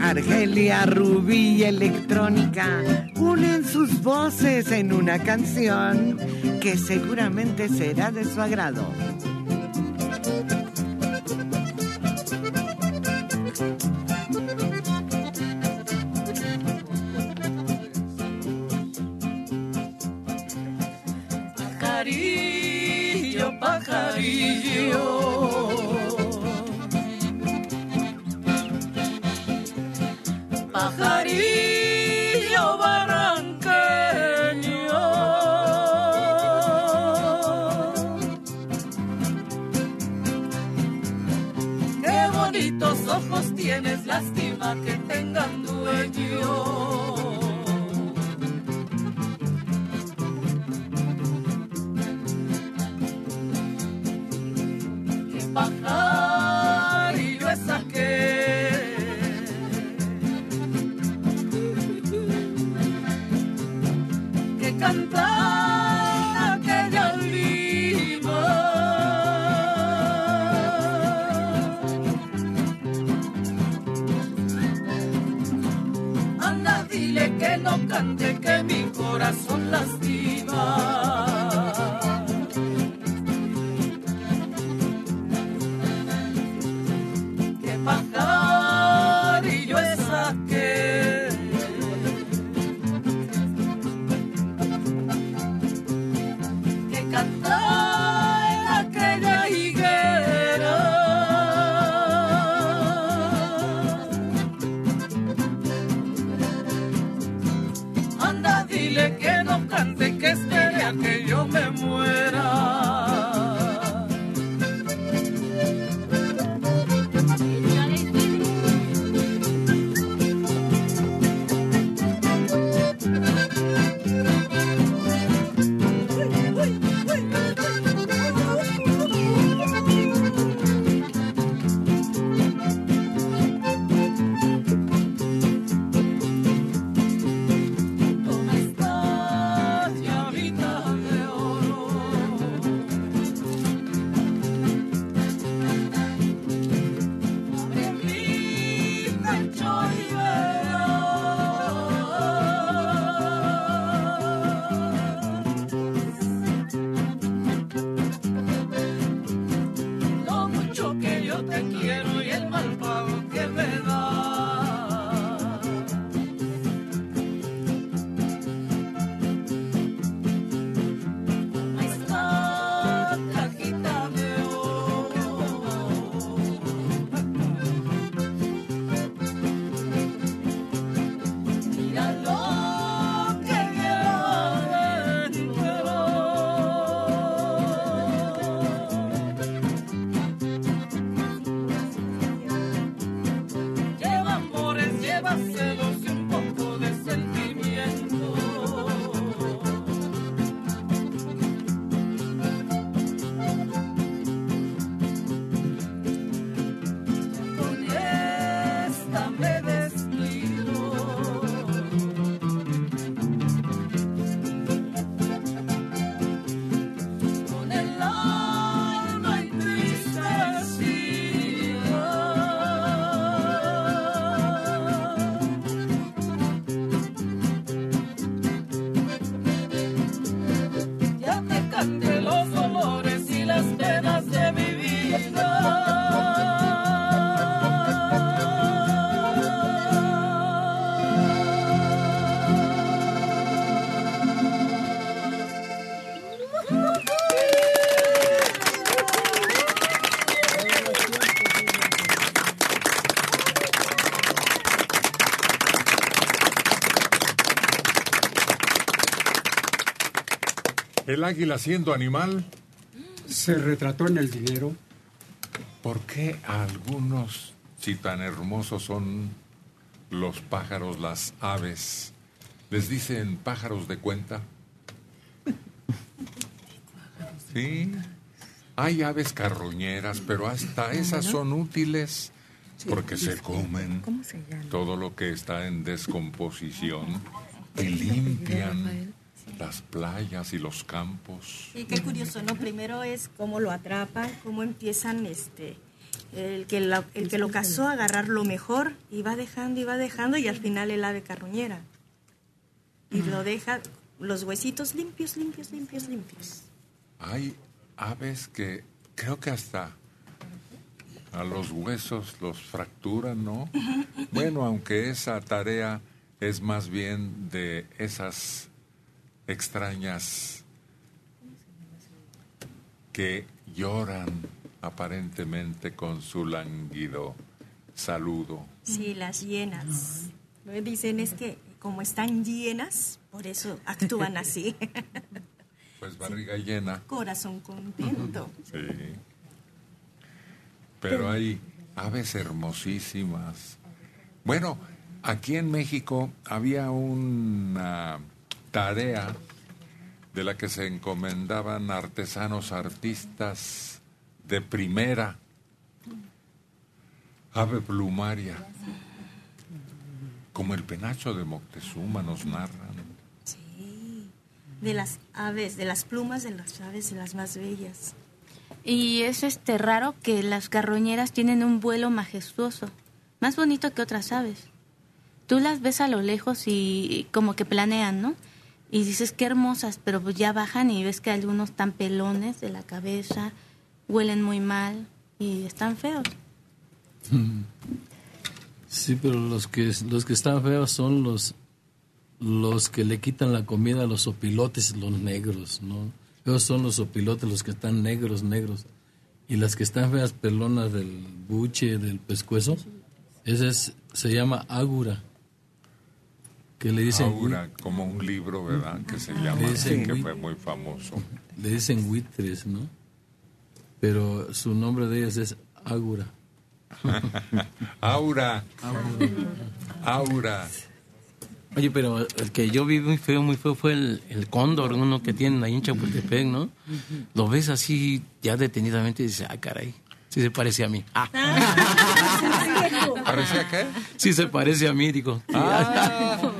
Argelia, Rubí y Electrónica unen sus voces en una canción que seguramente será de su agrado. vengan dueños. el águila siendo animal? Se retrató en el dinero. ¿Por qué algunos, si tan hermosos son los pájaros, las aves, les dicen pájaros de cuenta? Sí. Hay aves carroñeras, pero hasta esas son útiles porque se comen todo lo que está en descomposición y limpian las playas y los campos. Y qué curioso, ¿no? Primero es cómo lo atrapan, cómo empiezan este el que, el que lo cazó a agarrar lo mejor y va dejando y va dejando y al final el ave carroñera. Y lo deja los huesitos limpios, limpios, limpios, limpios. Hay aves que creo que hasta a los huesos los fracturan, ¿no? Bueno, aunque esa tarea es más bien de esas extrañas que lloran aparentemente con su lánguido saludo. Sí, las que dicen es que como están llenas, por eso actúan así. Pues barriga llena. Corazón contento. Sí. Pero hay aves hermosísimas. Bueno, aquí en México había una tarea de la que se encomendaban artesanos artistas de primera. Ave plumaria. Como el penacho de Moctezuma nos narran. Sí. De las aves, de las plumas de las aves, de las más bellas. Y es este raro que las carroñeras tienen un vuelo majestuoso, más bonito que otras aves. Tú las ves a lo lejos y como que planean, ¿no? Y dices qué hermosas, pero pues ya bajan y ves que algunos están pelones de la cabeza, huelen muy mal y están feos. Sí, pero los que los que están feos son los los que le quitan la comida a los opilotes, los negros, ¿no? Esos son los opilotes, los que están negros, negros. Y las que están feas, pelonas del buche, del pescuezo, ese es, se llama águra. Que le dicen, Aura, como un libro, ¿verdad? Que se llama, Le así, que fue muy famoso. le dicen buitres, ¿no? Pero su nombre de ellas es águra. Aura. Aura. Oye, pero el que yo vi muy feo, muy feo fue el, el cóndor, uno que tienen ahí en Chapultepec, ¿no? Lo ves así ya detenidamente y dices, ah, caray, sí se parece a mí. Ah, ¿Parecía qué? sí se parece a mí, digo. Ah,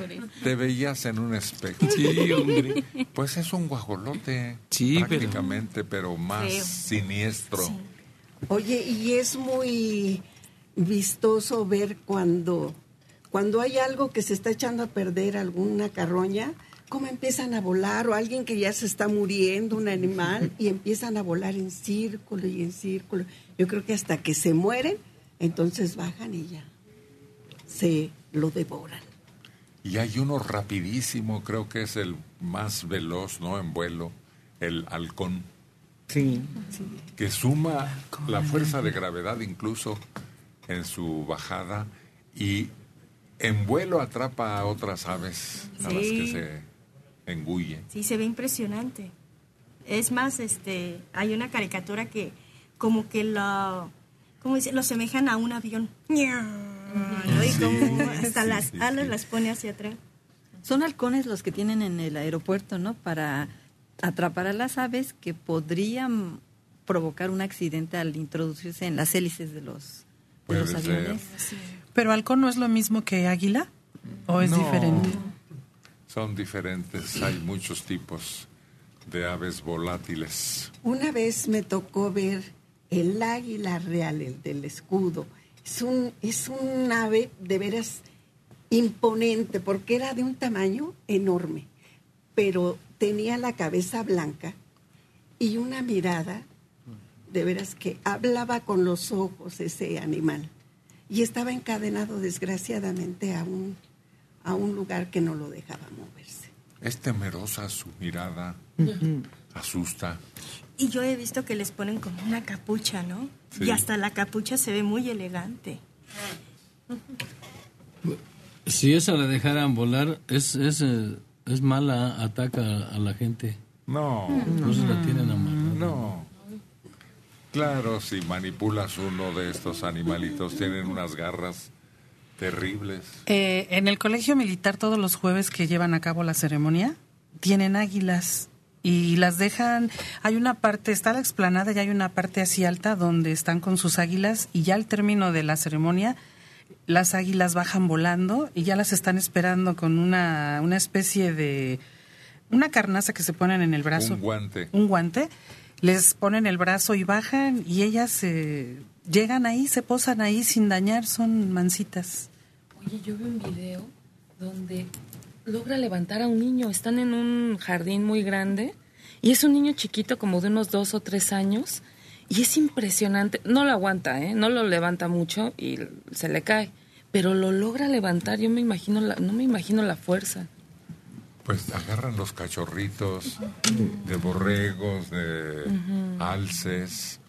te veías en un espejo. Sí, hombre. Pues es un guajolote. Sí, prácticamente, pero, más siniestro. Oye, y es muy vistoso ver cuando, cuando hay algo que se está echando a perder, alguna carroña, cómo empiezan a volar, o alguien que ya se está muriendo, un animal, y empiezan a volar en círculo y en círculo. Yo creo que hasta que se mueren, entonces bajan y ya se lo devoran. Y hay uno rapidísimo, creo que es el más veloz, ¿no? En vuelo, el halcón, Sí. que suma la fuerza de gravedad incluso en su bajada y en vuelo atrapa a otras aves a las que se engulle. Sí, se ve impresionante. Es más, este, hay una caricatura que como que lo, ¿cómo dice? Lo semejan a un avión. ¿No? Y Sí, como hasta sí, las sí, alas sí. las pone hacia atrás. Son halcones los que tienen en el aeropuerto, ¿no? Para atrapar a las aves que podrían provocar un accidente al introducirse en las hélices de los, de los ser. aviones. ¿Pero halcón no es lo mismo que águila? ¿O es No. diferente? Son diferentes, hay muchos tipos de aves volátiles. Una vez me tocó ver el águila real, el del escudo. Es un, es un ave de veras imponente, porque era de un tamaño enorme, pero tenía la cabeza blanca y una mirada de veras que hablaba con los ojos ese animal. Y estaba encadenado desgraciadamente a un, a un lugar que no lo dejaba moverse. Es temerosa su mirada, asusta. Y yo he visto que les ponen como una capucha, ¿no? Sí. Y hasta la capucha se ve muy elegante. Si esa la dejaran volar, es, es, eh, es mala, ataca a la gente. No, Por eso la tienen amarrada. no. Claro, si manipulas uno de estos animalitos, tienen unas garras terribles. Eh, en el colegio militar todos los jueves que llevan a cabo la ceremonia tienen águilas y las dejan, hay una parte, está la explanada y hay una parte así alta donde están con sus águilas y ya al término de la ceremonia las águilas bajan volando y ya las están esperando con una, una especie de, una carnaza que se ponen en el brazo Un guante. un guante, les ponen el brazo y bajan y ellas se, llegan ahí, se posan ahí sin dañar, son mansitas. Oye, yo vi un video donde logra levantar a un niño. Están en un jardín muy grande y es un niño chiquito, como de unos dos o tres años. Y es impresionante. No lo aguanta, ¿eh? No lo levanta mucho y se le cae. Pero lo logra levantar. Yo me imagino, la, no me imagino la fuerza. Pues agarran los cachorritos de borregos, de alces,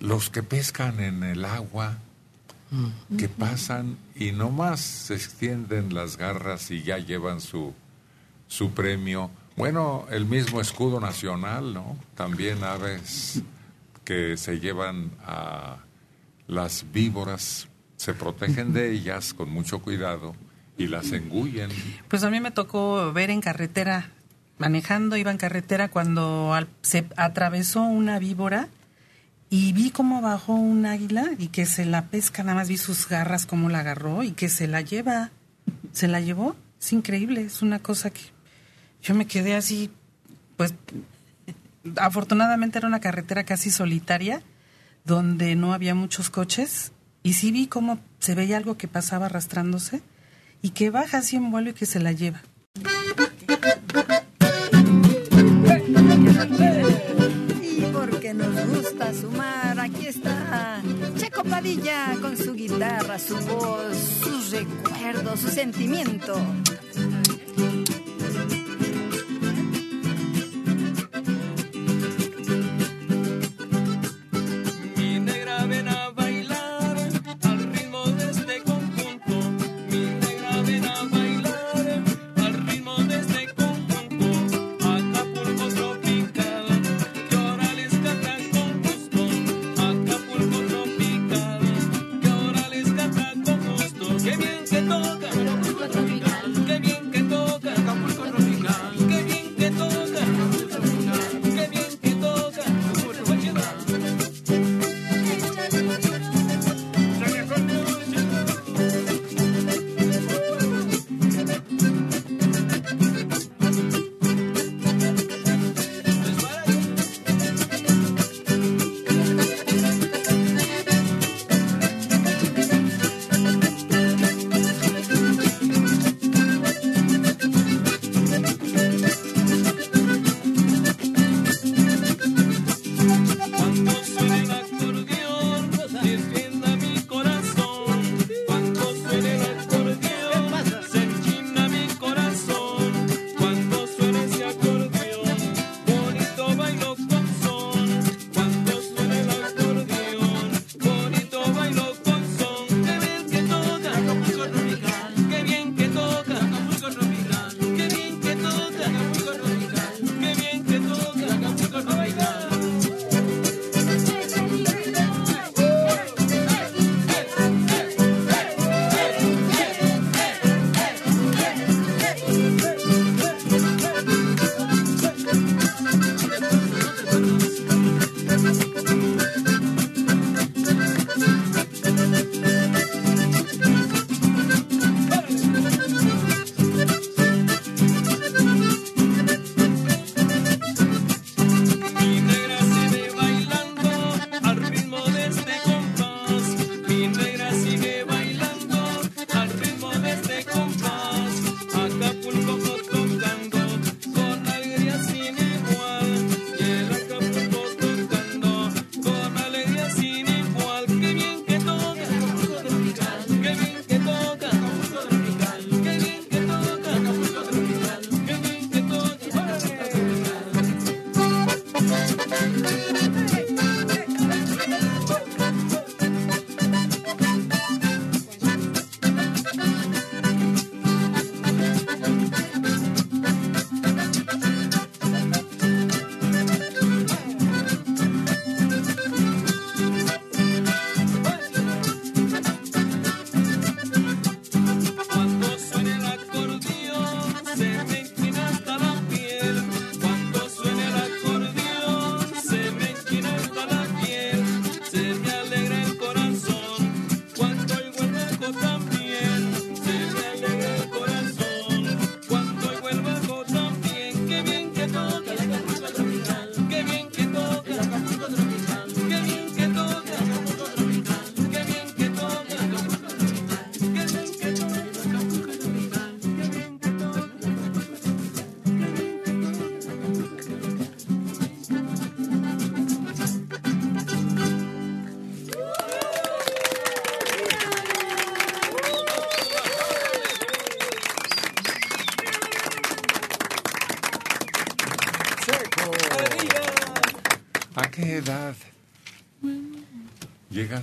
los que pescan en el agua, que pasan y nomás se extienden las garras y ya llevan su, su premio. Bueno, el mismo escudo nacional, ¿no? También aves que se llevan a las víboras, se protegen de ellas con mucho cuidado y las engullen. Pues a mí me tocó ver en carretera, manejando, iba en carretera cuando se atravesó una víbora y vi cómo bajó un águila y que se la pesca, nada más vi sus garras, cómo la agarró y que se la lleva. Se la llevó. Es increíble, es una cosa que yo me quedé así, pues afortunadamente era una carretera casi solitaria donde no había muchos coches y sí vi cómo se veía algo que pasaba arrastrándose y que baja así en vuelo y que se la lleva. Nos gusta sumar, aquí está Checo Padilla con su guitarra, su voz, sus recuerdos, su sentimiento.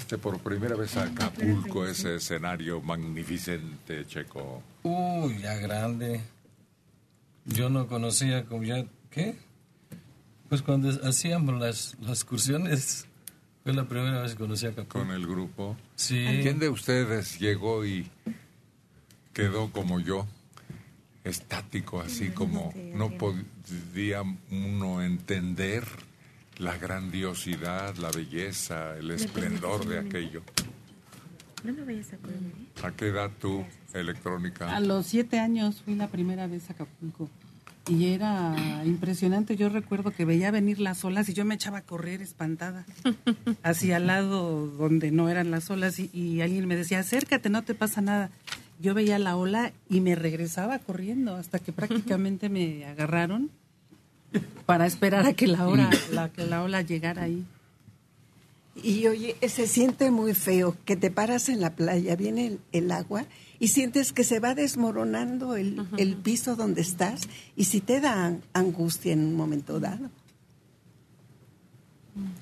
Llegaste por primera vez a Acapulco, ese escenario magnificente, Checo? Uy, ya grande. Yo no conocía como ya... ¿Qué? Pues cuando hacíamos las, las excursiones, fue la primera vez que conocí a Acapulco. Con el grupo. Sí. ¿Quién de ustedes llegó y quedó como yo? Estático, así como no podía uno entender la grandiosidad, la belleza, el esplendor de aquello. No lo vayas a comer. ¿eh? ¿A qué edad tú, electrónica? A los siete años fui la primera vez a Acapulco y era impresionante. Yo recuerdo que veía venir las olas y yo me echaba a correr espantada hacia al lado donde no eran las olas y, y alguien me decía, acércate, no te pasa nada. Yo veía la ola y me regresaba corriendo hasta que prácticamente me agarraron para esperar a que la, hora, la, que la ola llegara ahí. Y oye, se siente muy feo que te paras en la playa, viene el, el agua y sientes que se va desmoronando el, el piso donde estás y si te da angustia en un momento dado.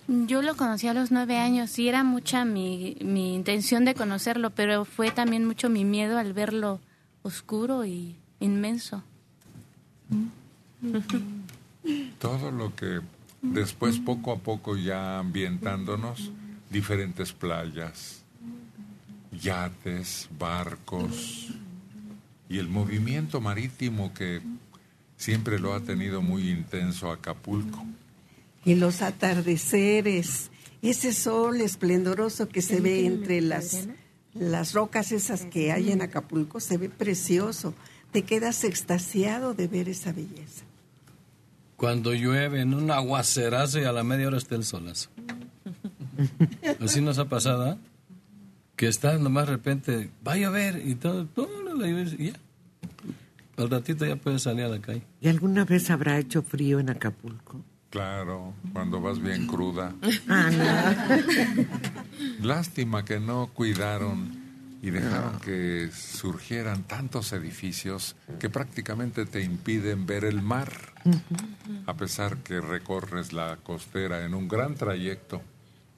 Yo lo conocí a los nueve años y era mucha mi, mi intención de conocerlo, pero fue también mucho mi miedo al verlo oscuro y inmenso. Todo lo que después poco a poco ya ambientándonos, diferentes playas, yates, barcos y el movimiento marítimo que siempre lo ha tenido muy intenso Acapulco. Y los atardeceres, ese sol esplendoroso que se ve entre las, las rocas esas que hay en Acapulco, se ve precioso. Te quedas extasiado de ver esa belleza. Cuando llueve en un aguacerazo y a la media hora está el solazo. Así nos ha pasado, ¿eh? Que está nomás de repente, va a llover y todo, todo la lluvia y ya. Al ratito ya puedes salir a la calle. ¿Y alguna vez habrá hecho frío en Acapulco? Claro, cuando vas bien cruda. Ah, Lástima que no cuidaron y dejaron que surgieran tantos edificios que prácticamente te impiden ver el mar, a pesar que recorres la costera en un gran trayecto.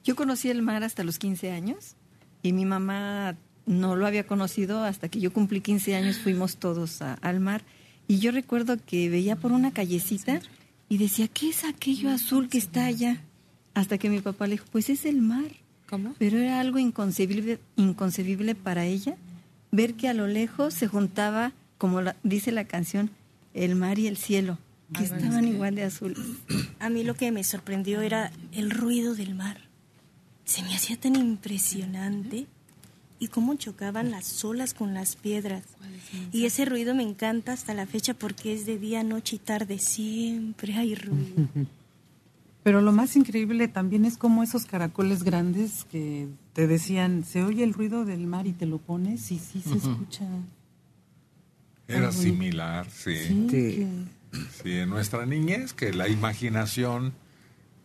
Yo conocí el mar hasta los 15 años y mi mamá no lo había conocido hasta que yo cumplí 15 años, fuimos todos a- al mar y yo recuerdo que veía por una callecita y decía, ¿qué es aquello azul que está allá? Hasta que mi papá le dijo, pues es el mar. ¿Cómo? Pero era algo inconcebible, inconcebible para ella ver que a lo lejos se juntaba, como la- dice la canción, el mar y el cielo, que Ay, bueno, estaban igual de azules. A mí lo que me sorprendió era el ruido del mar. Se me hacía tan impresionante y cómo chocaban las olas con las piedras. Y ese ruido me encanta hasta la fecha porque es de día, noche y tarde. Siempre hay ruido. Pero lo más increíble también es como esos caracoles grandes que te decían, se oye el ruido del mar y te lo pones y sí se escucha. Era Algo- similar, sí. Sí, que- Sí, en nuestra niñez, que la imaginación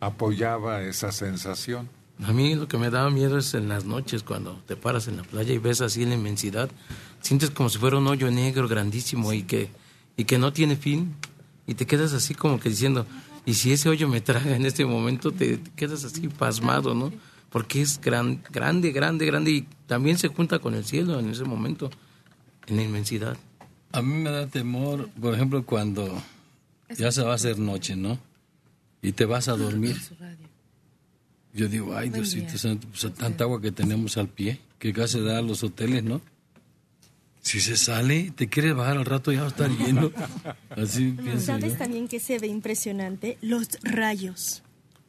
apoyaba esa sensación. A mí lo que me daba miedo es en las noches cuando te paras en la playa y ves así la inmensidad, sientes como si fuera un hoyo negro grandísimo y que y que no tiene fin y te quedas así como que diciendo, y si ese hoyo me traga en este momento te, te quedas así pasmado, ¿no? Porque es gran, grande, grande, grande y también se junta con el cielo en ese momento, en la inmensidad. A mí me da temor, por ejemplo, cuando ya se va a hacer noche, ¿no? Y te vas a dormir. Yo digo, ay, Diosito pues tanta agua que tenemos al pie, que casi da a los hoteles, ¿no? Si se sale, te quieres bajar al rato, ya va a estar lleno. Así ¿Sabes yo. también que se ve impresionante? Los rayos.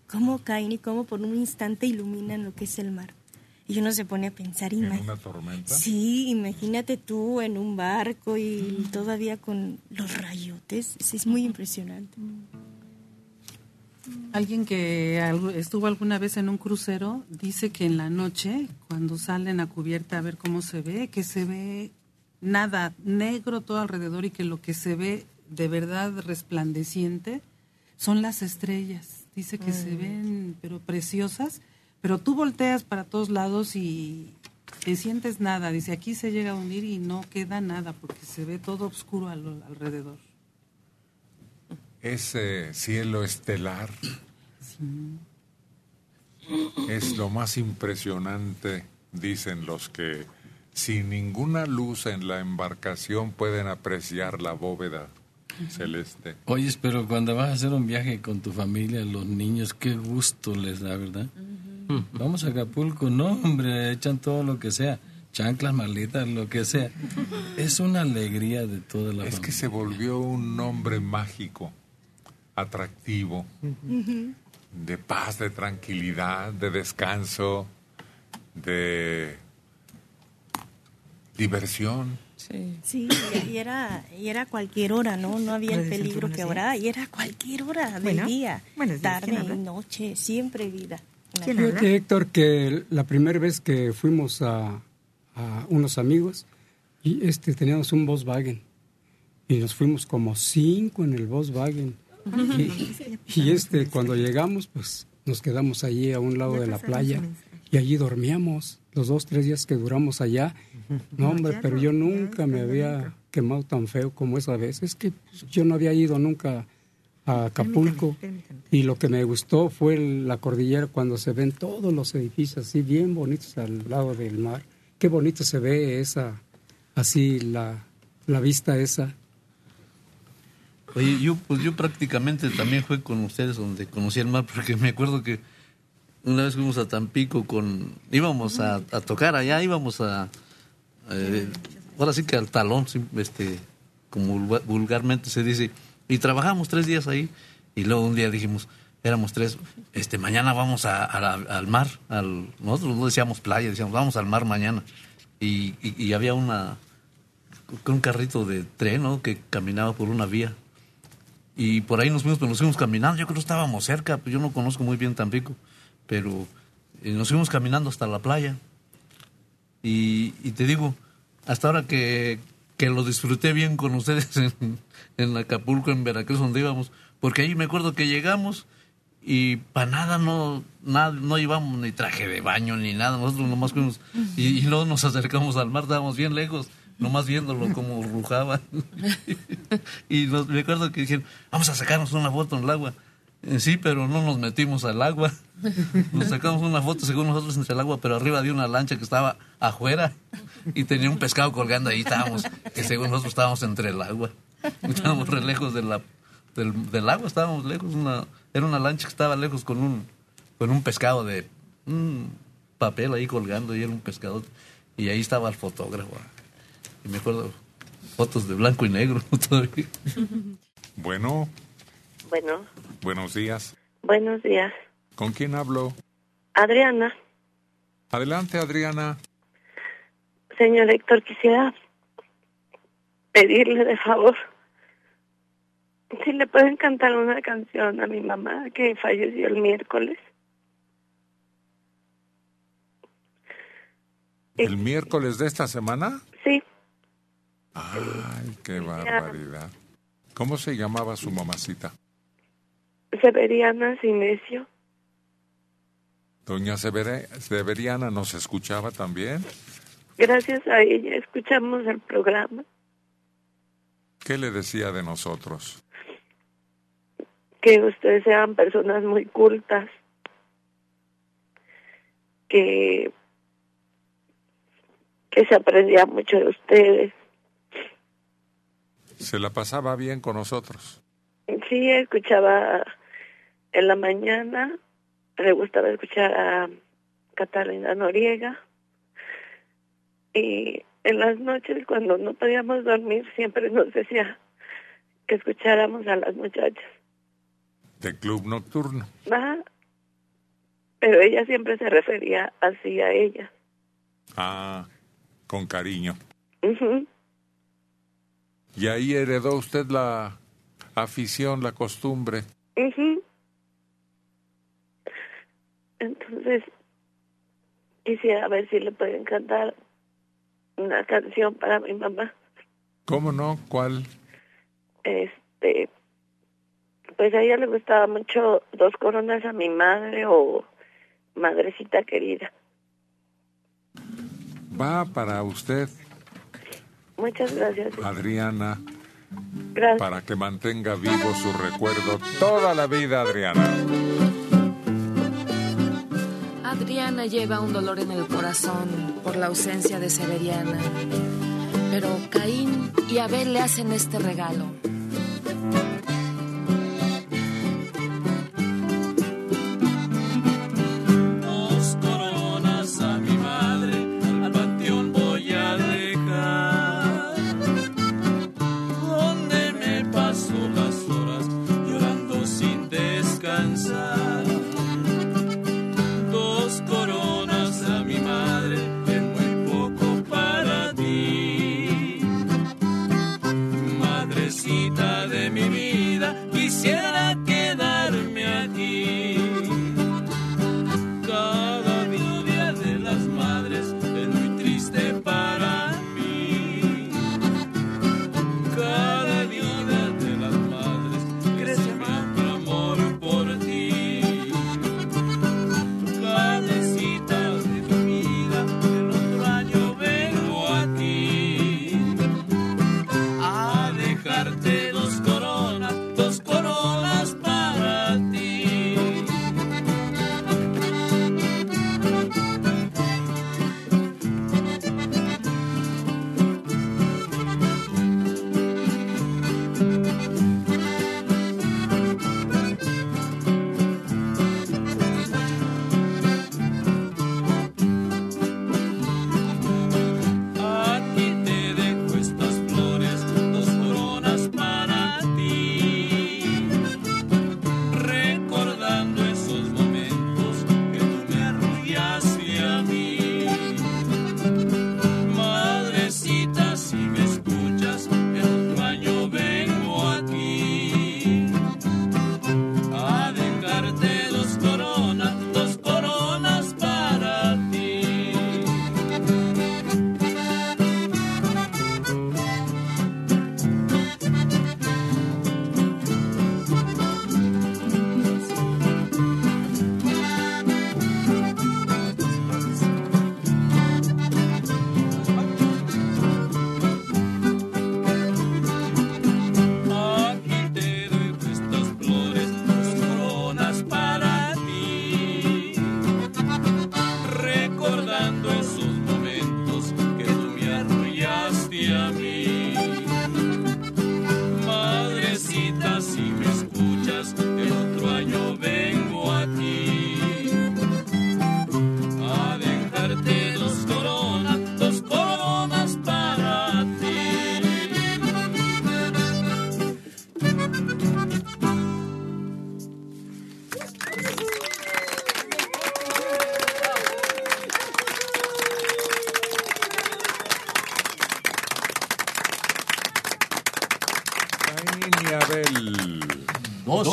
Cómo caen y cómo por un instante iluminan lo que es el mar. Y uno se pone a pensar, En una tormenta. Sí, imagínate tú en un barco y todavía con los rayotes. Sí, es muy impresionante. Alguien que estuvo alguna vez en un crucero dice que en la noche, cuando salen a cubierta a ver cómo se ve, que se ve nada negro todo alrededor y que lo que se ve de verdad resplandeciente son las estrellas. Dice que se Mm. ven, pero preciosas, pero tú volteas para todos lados y te sientes nada. Dice, aquí se llega a hundir y no queda nada porque se ve todo oscuro al- alrededor. Ese cielo estelar es lo más impresionante, dicen los que sin ninguna luz en la embarcación pueden apreciar la bóveda celeste. Oye, pero cuando vas a hacer un viaje con tu familia, los niños, qué gusto les da, ¿verdad? Vamos a Acapulco, no, hombre, echan todo lo que sea, chanclas, maletas, lo que sea. Es una alegría de toda la Es familia. que se volvió un nombre mágico, atractivo, de paz, de tranquilidad, de descanso, de diversión. Sí. Sí, y- era, y era cualquier hora, ¿no? No había el peligro que ahora, y era cualquier hora del Bueno, día, días, tarde noche, siempre vida. Fíjate, Héctor, que la primera vez que fuimos a, a unos amigos, y este teníamos un Volkswagen, y nos fuimos como cinco en el Volkswagen. Y, y este, cuando llegamos, pues nos quedamos allí a un lado de la playa, y allí dormíamos los dos, tres días que duramos allá. No, hombre, pero yo nunca me había quemado tan feo como esa vez. Es que yo no había ido nunca a Acapulco. Y lo que me gustó fue la cordillera cuando se ven todos los edificios así bien bonitos al lado del mar. Qué bonito se ve esa, así la, la vista esa. Oye, yo, pues yo prácticamente también fui con ustedes donde conocí el mar, porque me acuerdo que una vez fuimos a Tampico con, íbamos a, tocar allá, íbamos a, eh, ahora sí que al talón, este, como vulga- vulgarmente se dice, y trabajamos tres días ahí, y luego un día dijimos, éramos tres, este, mañana vamos a, al mar, al, nosotros no decíamos playa, decíamos, vamos al mar mañana, y, y, y había una, un carrito de tren, ¿no? Que caminaba por una vía. Y por ahí nos fuimos, pero nos fuimos caminando. Yo creo que estábamos cerca, pues yo no conozco muy bien Tampico, pero eh, nos fuimos caminando hasta la playa. Y, te digo, hasta ahora que, que lo disfruté bien con ustedes en, en Acapulco, en Veracruz, donde íbamos, porque ahí me acuerdo que llegamos y para nada no, nada, no íbamos ni traje de baño ni nada, nosotros nomás fuimos y, y luego nos acercamos al mar, estábamos bien lejos, nomás viéndolo como rujaba. y nos, me acuerdo que dijeron, vamos a sacarnos una foto en el agua. Eh, Sí, pero no nos metimos al agua. Nos sacamos una foto según nosotros entre el agua, pero arriba de una lancha que estaba afuera y tenía un pescado colgando ahí. Estábamos, que según nosotros estábamos entre el agua. Estábamos re lejos de la, del, del agua, estábamos lejos. Una, era una lancha que estaba lejos con un, con un pescado de un papel ahí colgando y era un pescado. Y ahí estaba el fotógrafo. Y me acuerdo, fotos de blanco y negro todavía. Bueno, Bueno, buenos días. buenos días. ¿Con quién hablo? Adriana, Adelante, Adriana. señor Héctor, quisiera pedirle de favor si le pueden cantar una canción a mi mamá que falleció el miércoles. ¿El miércoles de esta semana? Sí, Ay, qué barbaridad. ¿Cómo se llamaba su mamacita? Severiana Sinesio. Doña Severiana nos escuchaba también. Gracias a ella escuchamos el programa, ¿Qué le decía de nosotros? que ustedes sean personas muy cultas, que que se aprendía mucho de ustedes. Se la pasaba bien con nosotros. Sí, escuchaba en la mañana, le gustaba escuchar a Catalina Noriega y en las noches cuando no podíamos dormir siempre nos decía que escucháramos a las muchachas. De club nocturno. Ah, pero ella siempre se refería así a ella. Ah, con cariño. Y ahí heredó usted la afición, la costumbre. Ujú. Entonces, quisiera ver si le pueden cantar una canción para mi mamá. ¿Cómo no? ¿Cuál? Este, pues a ella le gustaba mucho Dos Coronas a mi madre o Madrecita Querida. Va para usted, Muchas gracias. Adriana, Gracias. para que mantenga vivo su recuerdo toda la vida, Adriana. Adriana lleva un dolor en el corazón por la ausencia de Severiana. Pero Caín y Abel le hacen este regalo.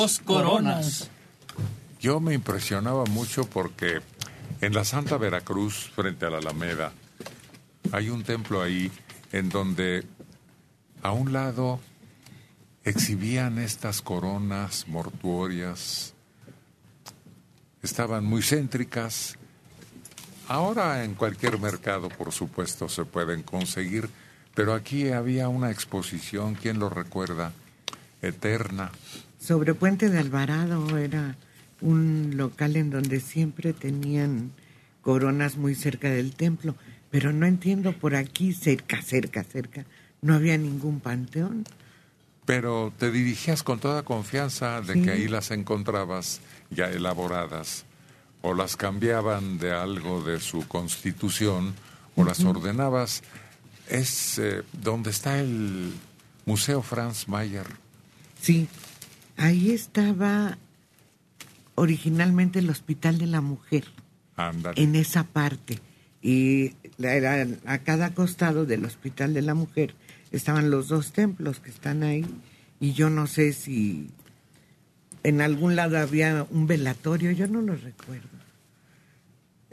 Dos coronas. Yo me impresionaba mucho porque en la Santa Veracruz, frente a la Alameda, hay un templo ahí en donde a un lado exhibían estas coronas mortuorias. Estaban muy céntricas. Ahora en cualquier mercado, por supuesto, se pueden conseguir, pero aquí había una exposición, ¿quién lo recuerda? Eterna. Sobre Puente de Alvarado era un local en donde siempre tenían coronas muy cerca del templo, pero no entiendo por aquí, cerca, cerca, cerca, no había ningún panteón. Pero te dirigías con toda confianza de Sí. que ahí las encontrabas ya elaboradas, o las cambiaban de algo de su constitución, o las ordenabas. Es eh, donde está el Museo Franz Mayer. Sí, ahí estaba originalmente el Hospital de la Mujer, Ándale. en esa parte. Y era- a cada costado del Hospital de la Mujer estaban los dos templos que están ahí. Y yo no sé si en algún lado había un velatorio, yo no lo recuerdo.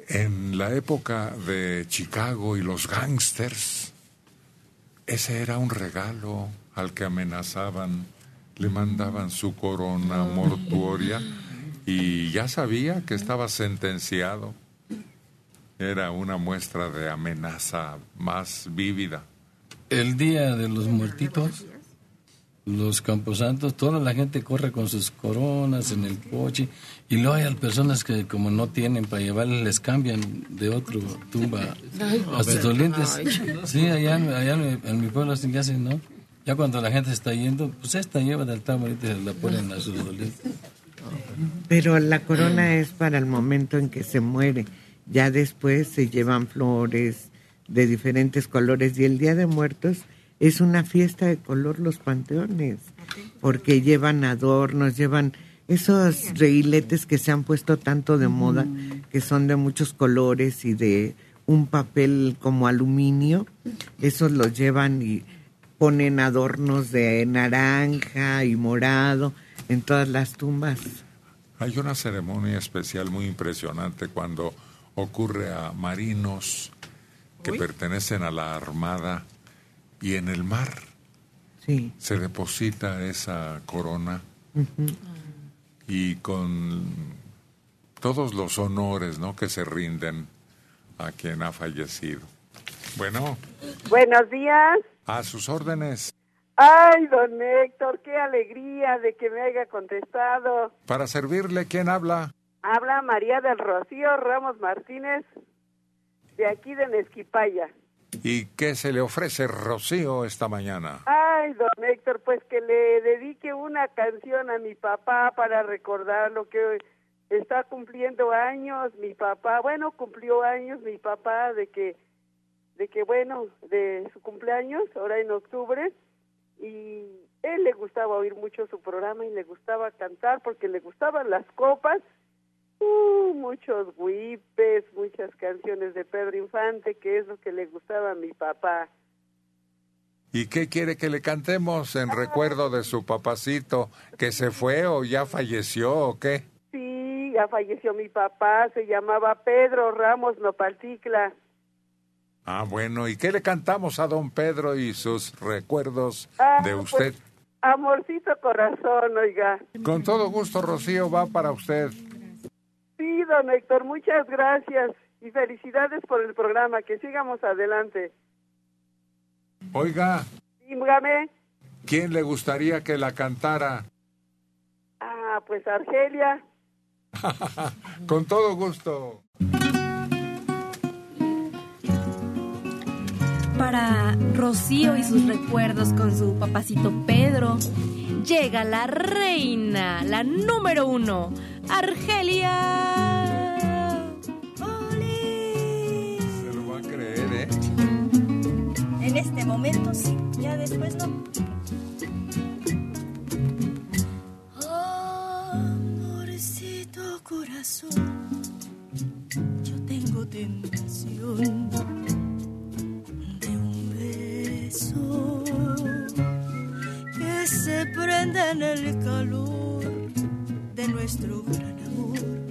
En la época de Chicago y los gángsters, ese era un regalo al que amenazaban, le mandaban su corona mortuoria y ya sabía que estaba sentenciado. Era una muestra de amenaza más vívida. El día de los muertitos, los camposantos, toda la gente corre con sus coronas en el coche y luego hay personas que como no tienen para llevarles les cambian de otro tumba a sus dolientes. Sí, allá, allá en, mi, pueblo así hacen, ¿no? Ya cuando la gente está yendo, pues esta lleva del y la ponen a sus dolientes. Pero la corona es para el momento en que se muere. Ya después se llevan flores de diferentes colores y el Día de Muertos es una fiesta de color los panteones, porque llevan adornos, llevan esos reiletes que se han puesto tanto de moda, que son de muchos colores y de un papel como aluminio, esos los llevan y ponen adornos de naranja y morado en todas las tumbas. Hay una ceremonia especial muy impresionante cuando ocurre a marinos que pertenecen a la Armada y en el mar Sí. se deposita esa corona y con todos los honores ¿no? que se rinden a quien ha fallecido. Bueno, Buenos días. A sus órdenes. Ay, don Héctor, qué alegría de que me haya contestado. Para servirle, ¿quién habla? Habla María del Rocío Ramos Martínez, de aquí de Nesquipaya. ¿Y qué se le ofrece Rocío esta mañana? Ay, don Héctor, pues que le dedique una canción a mi papá para recordar lo que está cumpliendo años, mi papá, bueno, cumplió años mi papá de que, de que bueno, de su cumpleaños, ahora en octubre, y él le gustaba oír mucho su programa y le gustaba cantar porque le gustaban las copas, uh, muchos huipes, muchas canciones de Pedro Infante, que es lo que le gustaba a mi papá. ¿Y qué quiere que le cantemos en recuerdo de su papacito que se fue o ya falleció o qué? Sí, ya falleció mi papá, se llamaba Pedro Ramos Nopalticla. Ah, bueno, ¿y qué le cantamos a don Pedro y sus recuerdos Ah, de pues, usted? amorcito corazón, oiga. Con todo gusto, Rocío, va para usted. Sí, don Héctor, muchas gracias y felicidades por el programa, que sigamos adelante. Oiga, Dígame, ¿quién le gustaría que la cantara? ah, pues Argelia, Con todo gusto. Para Rocío y sus recuerdos con su papacito Pedro, llega la reina, la número uno, Argelia. Se lo va a creer, ¿eh? En este momento sí, ya después no. Amorcito corazón, yo tengo tentación que se prenda en el calor de nuestro gran amor.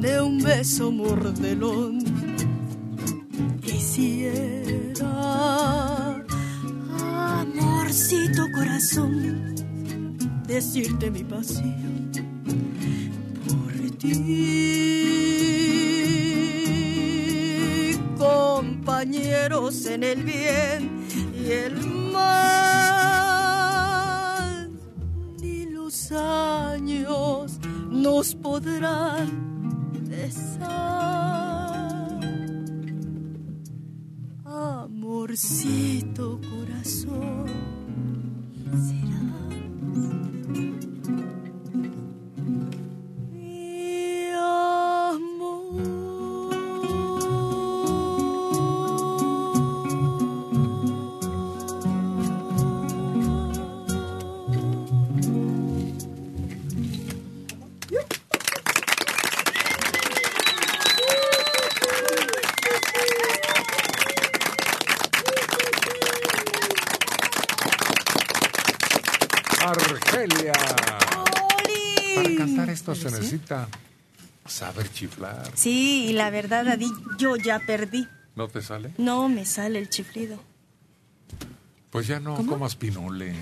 De un beso mordelón. Quisiera, amorcito corazón, decirte mi pasión saber chiflar. Sí, y la verdad, Adi, yo ya perdí. ¿No te sale? No me sale el chiflido. Pues ya no ¿Cómo? comas pinole.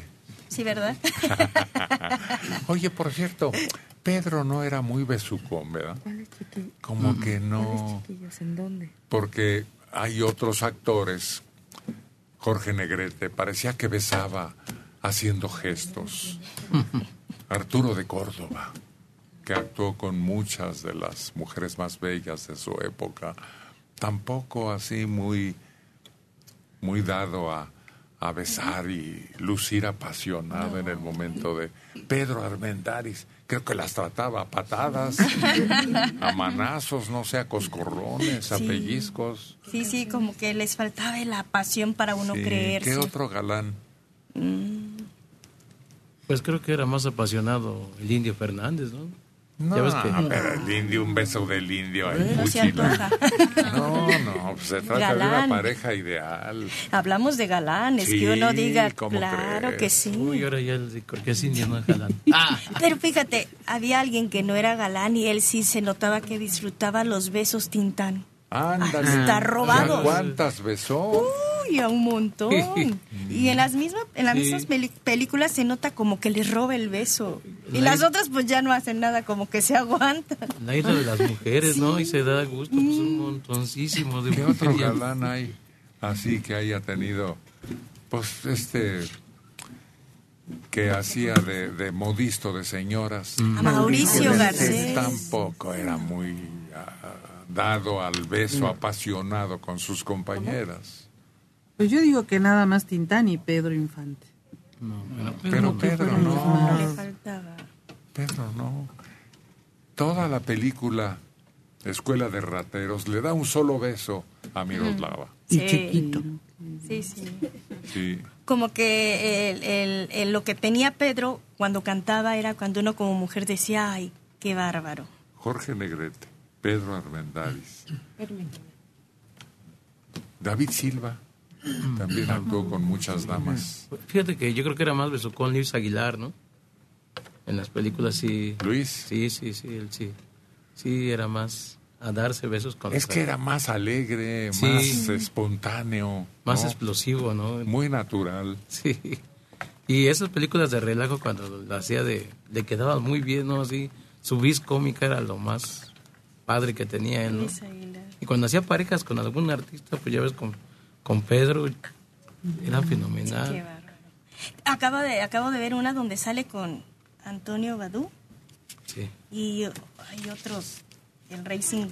Sí, ¿verdad? Oye, por cierto, Pedro no era muy besucón, ¿verdad? Como que no. ¿En dónde? Porque hay otros actores. Jorge Negrete parecía que besaba haciendo gestos. Arturo de Córdoba, que actuó con muchas de las mujeres más bellas de su época, tampoco así muy, muy dado a, a besar y lucir apasionado en el momento de Pedro Armendáriz. Creo que las trataba a patadas, a manazos, no sé, a coscorrones, a Sí. pellizcos. Sí, sí, como que les faltaba la pasión para uno Sí, creerse. ¿Qué otro galán? Mm, Pues creo que era más apasionado el Indio Fernández, ¿no? No, Ya ves que- pero el indio, un beso del indio. ay, No. No, no, pues se trata de Galán. una pareja ideal. Hablamos de galanes, Sí, que uno diga, ¿cómo claro crees? que sí. Uy, ahora ya el que es indio no es galán. Pero fíjate, había alguien que no era galán y él sí se notaba que disfrutaba los besos Tintán. Ándale. Hasta robados. ¿Cuántas besó? Uy, a un montón. Y en las mismas, en las Sí. mismas películas se nota como que les roba el beso. Y La las is- otras pues ya no hacen nada, como que se aguantan. La isla de las mujeres, ¿no? Y se da gusto, pues un montoncísimo de ¿Qué otro galán hay así que haya tenido, pues, este, que hacía de, de modisto de señoras? A Mauricio Ese Garcés. Tampoco era muy ah, dado al beso apasionado con sus compañeras. Pues yo digo que nada más Tintán y Pedro Infante. Pero Pedro no. Le faltaba. Pedro no. Toda la película Escuela de Rateros le da un solo beso a Miroslava. Sí. Sí, sí. Sí. Como que el, el- el- lo que tenía Pedro cuando cantaba era cuando uno como mujer decía, ay, qué bárbaro. Jorge Negrete, Pedro Armendáriz, David Silva, también actuó con muchas damas. Fíjate que yo creo que era más besucón Luis Aguilar, ¿no? En las películas sí. Luis. Sí, sí, sí, él sí. Sí, era más a darse besos con Es que era más alegre, Sí. más espontáneo. Más ¿no? explosivo, ¿no? Muy natural. Sí. Y esas películas de relajo cuando la hacía de, le quedaba muy bien, ¿no? Así, su vis cómica era lo más padre que tenía él, ¿no? Luis Aguilar. Y cuando hacía parejas con algún artista, pues ya ves, con, con Pedro, era Qué fenomenal. bárbaro. Acabo de, acabo de ver una donde sale con Antonio Badú Sí. y hay otros, el rey sin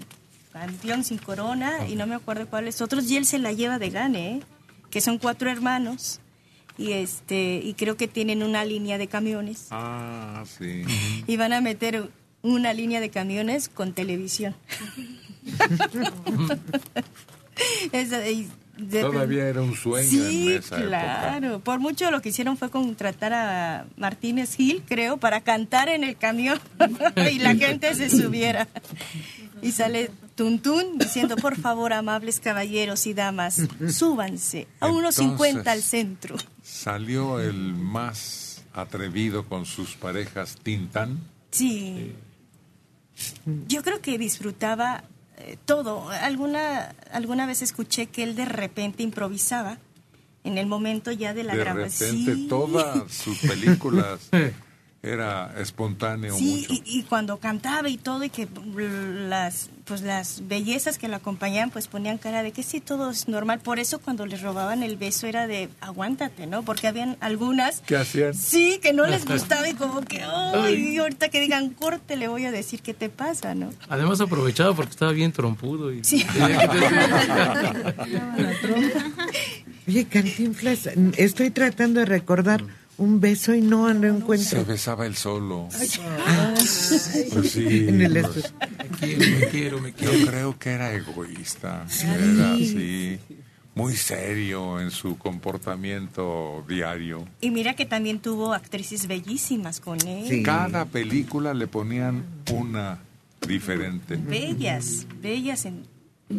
campeón sin corona y no me acuerdo cuáles otros y él se la lleva de gane, ¿eh? que son cuatro hermanos y este y creo que tienen una línea de camiones Ah, sí. y van a meter una línea de camiones con televisión. Es- y de- Todavía era un sueño Sí, en esa época. claro. Por mucho lo que hicieron fue contratar a Martínez Gil, creo, para cantar en el camión y la gente se subiera. Y sale Tuntún diciendo, por favor, amables caballeros y damas, súbanse a unos 50 al centro. Salió el más atrevido con sus parejas Tintán. Sí. Yo creo que disfrutaba eh, todo. Alguna, alguna vez escuché que él de repente improvisaba en el momento ya de la De grabación. repente Sí. todas sus películas era espontáneo Sí, mucho. y, y cuando cantaba y todo, y que las, pues las bellezas que lo acompañaban, pues ponían cara de que sí, todo es normal. Por eso cuando les robaban el beso era de aguántate, ¿no? Porque habían algunas, ¿Qué hacían? sí, que no les gustaba y como que, ay, ahorita que digan corte, le voy a decir qué te pasa, ¿no? Además aprovechaba porque estaba bien trompudo. Y Sí. Oye, Cantinflas, estoy tratando de recordar un beso y no Se encuentro. besaba él solo. Ah. Pues sí. En el pues, estu- me quiero, me quiero. Yo creo que era egoísta. Era así, muy serio en su comportamiento diario. Y mira que también tuvo actrices bellísimas con él. Cada película le ponían una diferente. bellas, bellas en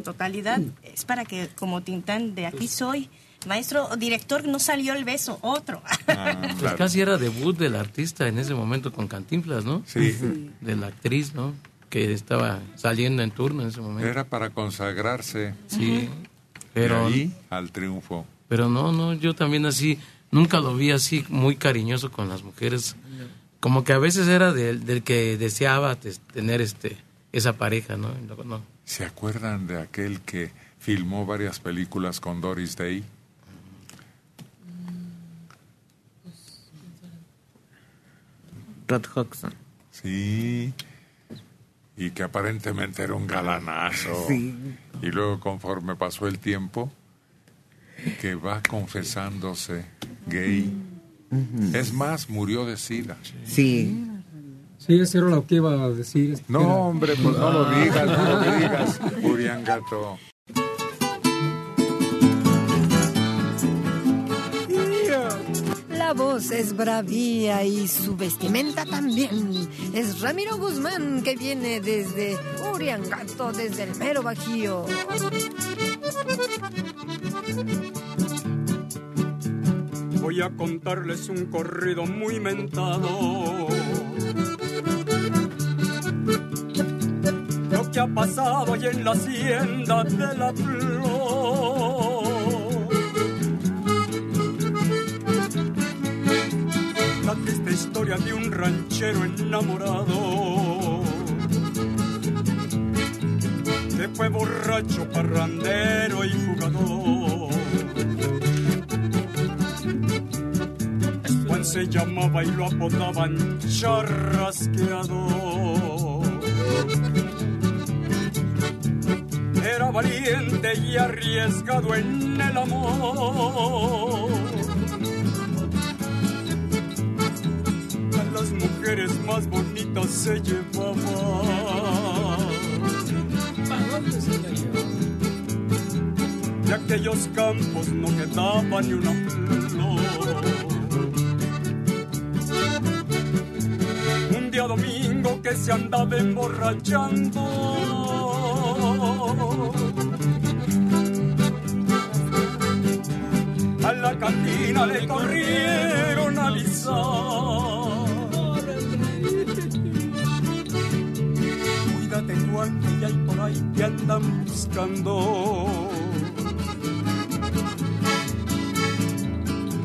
totalidad. Es para que, como Tintán, de aquí soy. Maestro, director, no salió el beso, otro. Pues casi era debut del artista en ese momento con Cantinflas, ¿no? Sí. De la actriz, ¿no? Que estaba saliendo en turno en ese momento. Era para consagrarse. Sí. Pero, De ahí al triunfo. pero no, no, yo también así, nunca lo vi así muy cariñoso con las mujeres. Como que a veces era del, del que deseaba tener este esa pareja, ¿no? No. ¿Se acuerdan de aquel que filmó varias películas con Doris Day? Rod Hodgson. Sí. Y que aparentemente era un galanazo. Sí. Y luego conforme pasó el tiempo, que va confesándose gay. Es más, murió de sida. Sí. Sí, eso era lo que iba a decir. No, hombre, pues no lo digas, no lo digas, Uriangato. La voz es bravía y su vestimenta también. Es Ramiro Guzmán que viene desde Uriangato, desde el mero Bajío. Voy a contarles un corrido muy mentado. Lo que ha pasado hoy en la hacienda de la flor. La triste historia de un ranchero enamorado. Que fue borracho, parrandero y jugador. Juan se llamaba y lo apodaban charrasqueado. Era valiente y arriesgado en el amor. Las mujeres más bonitas se llevaba. De aquellos campos no quedaba ni una flor. Un día domingo que se andaba emborrachando. A la cantina le corrieron a avisar. Cuídate Juan que hay por ahí te andan buscando.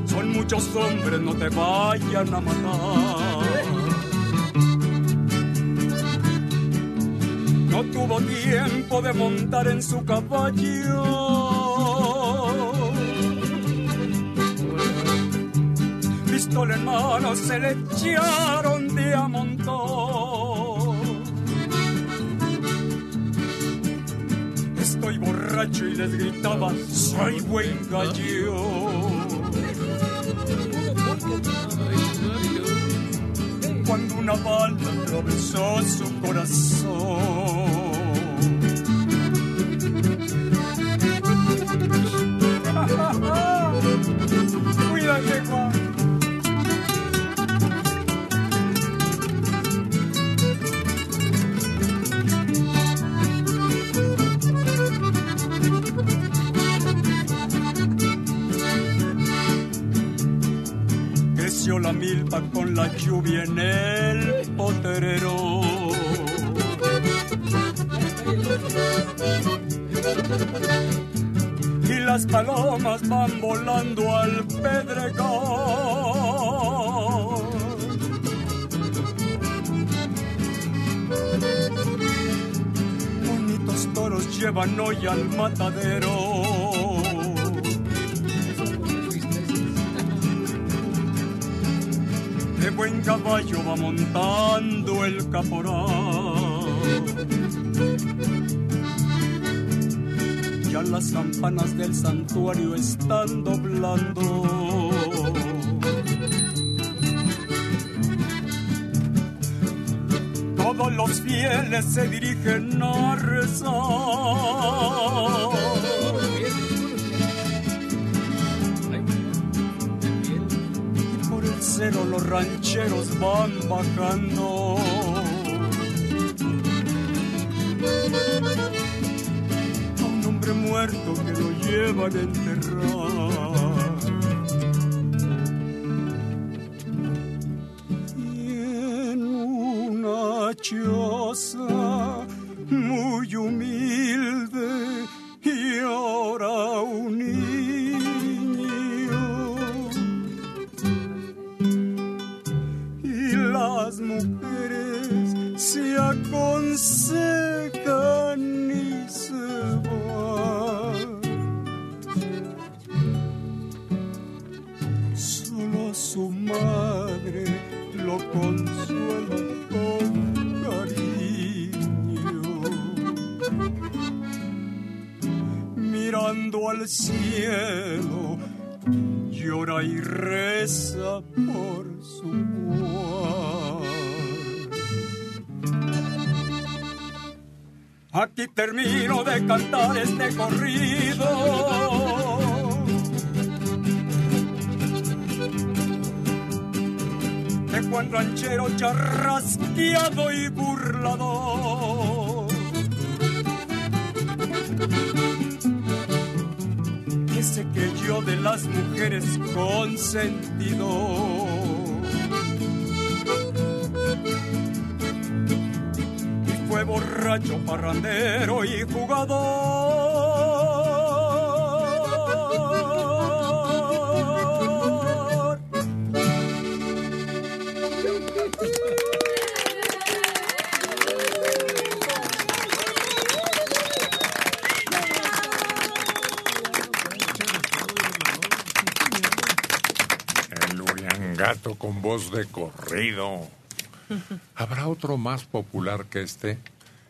Son muchos hombres, no te vayan a matar. No tuvo tiempo de montar en su caballo. Pistola en mano se le echaron de a Estoy borracho y les gritaba, soy buen gallo. Cuando una bala atravesó su corazón. Con la lluvia en el potrero. Y las palomas van volando al pedregal. Bonitos toros llevan hoy al matadero. Buen caballo va montando el caporal. Ya las campanas del santuario están doblando. Todos los fieles se dirigen a rezar. Los rancheros van bajando. A un hombre muerto que lo llevan a enterrar. Y en una consentido. Y fue borracho, parrandero De corrido. ¿Habrá otro más popular que este?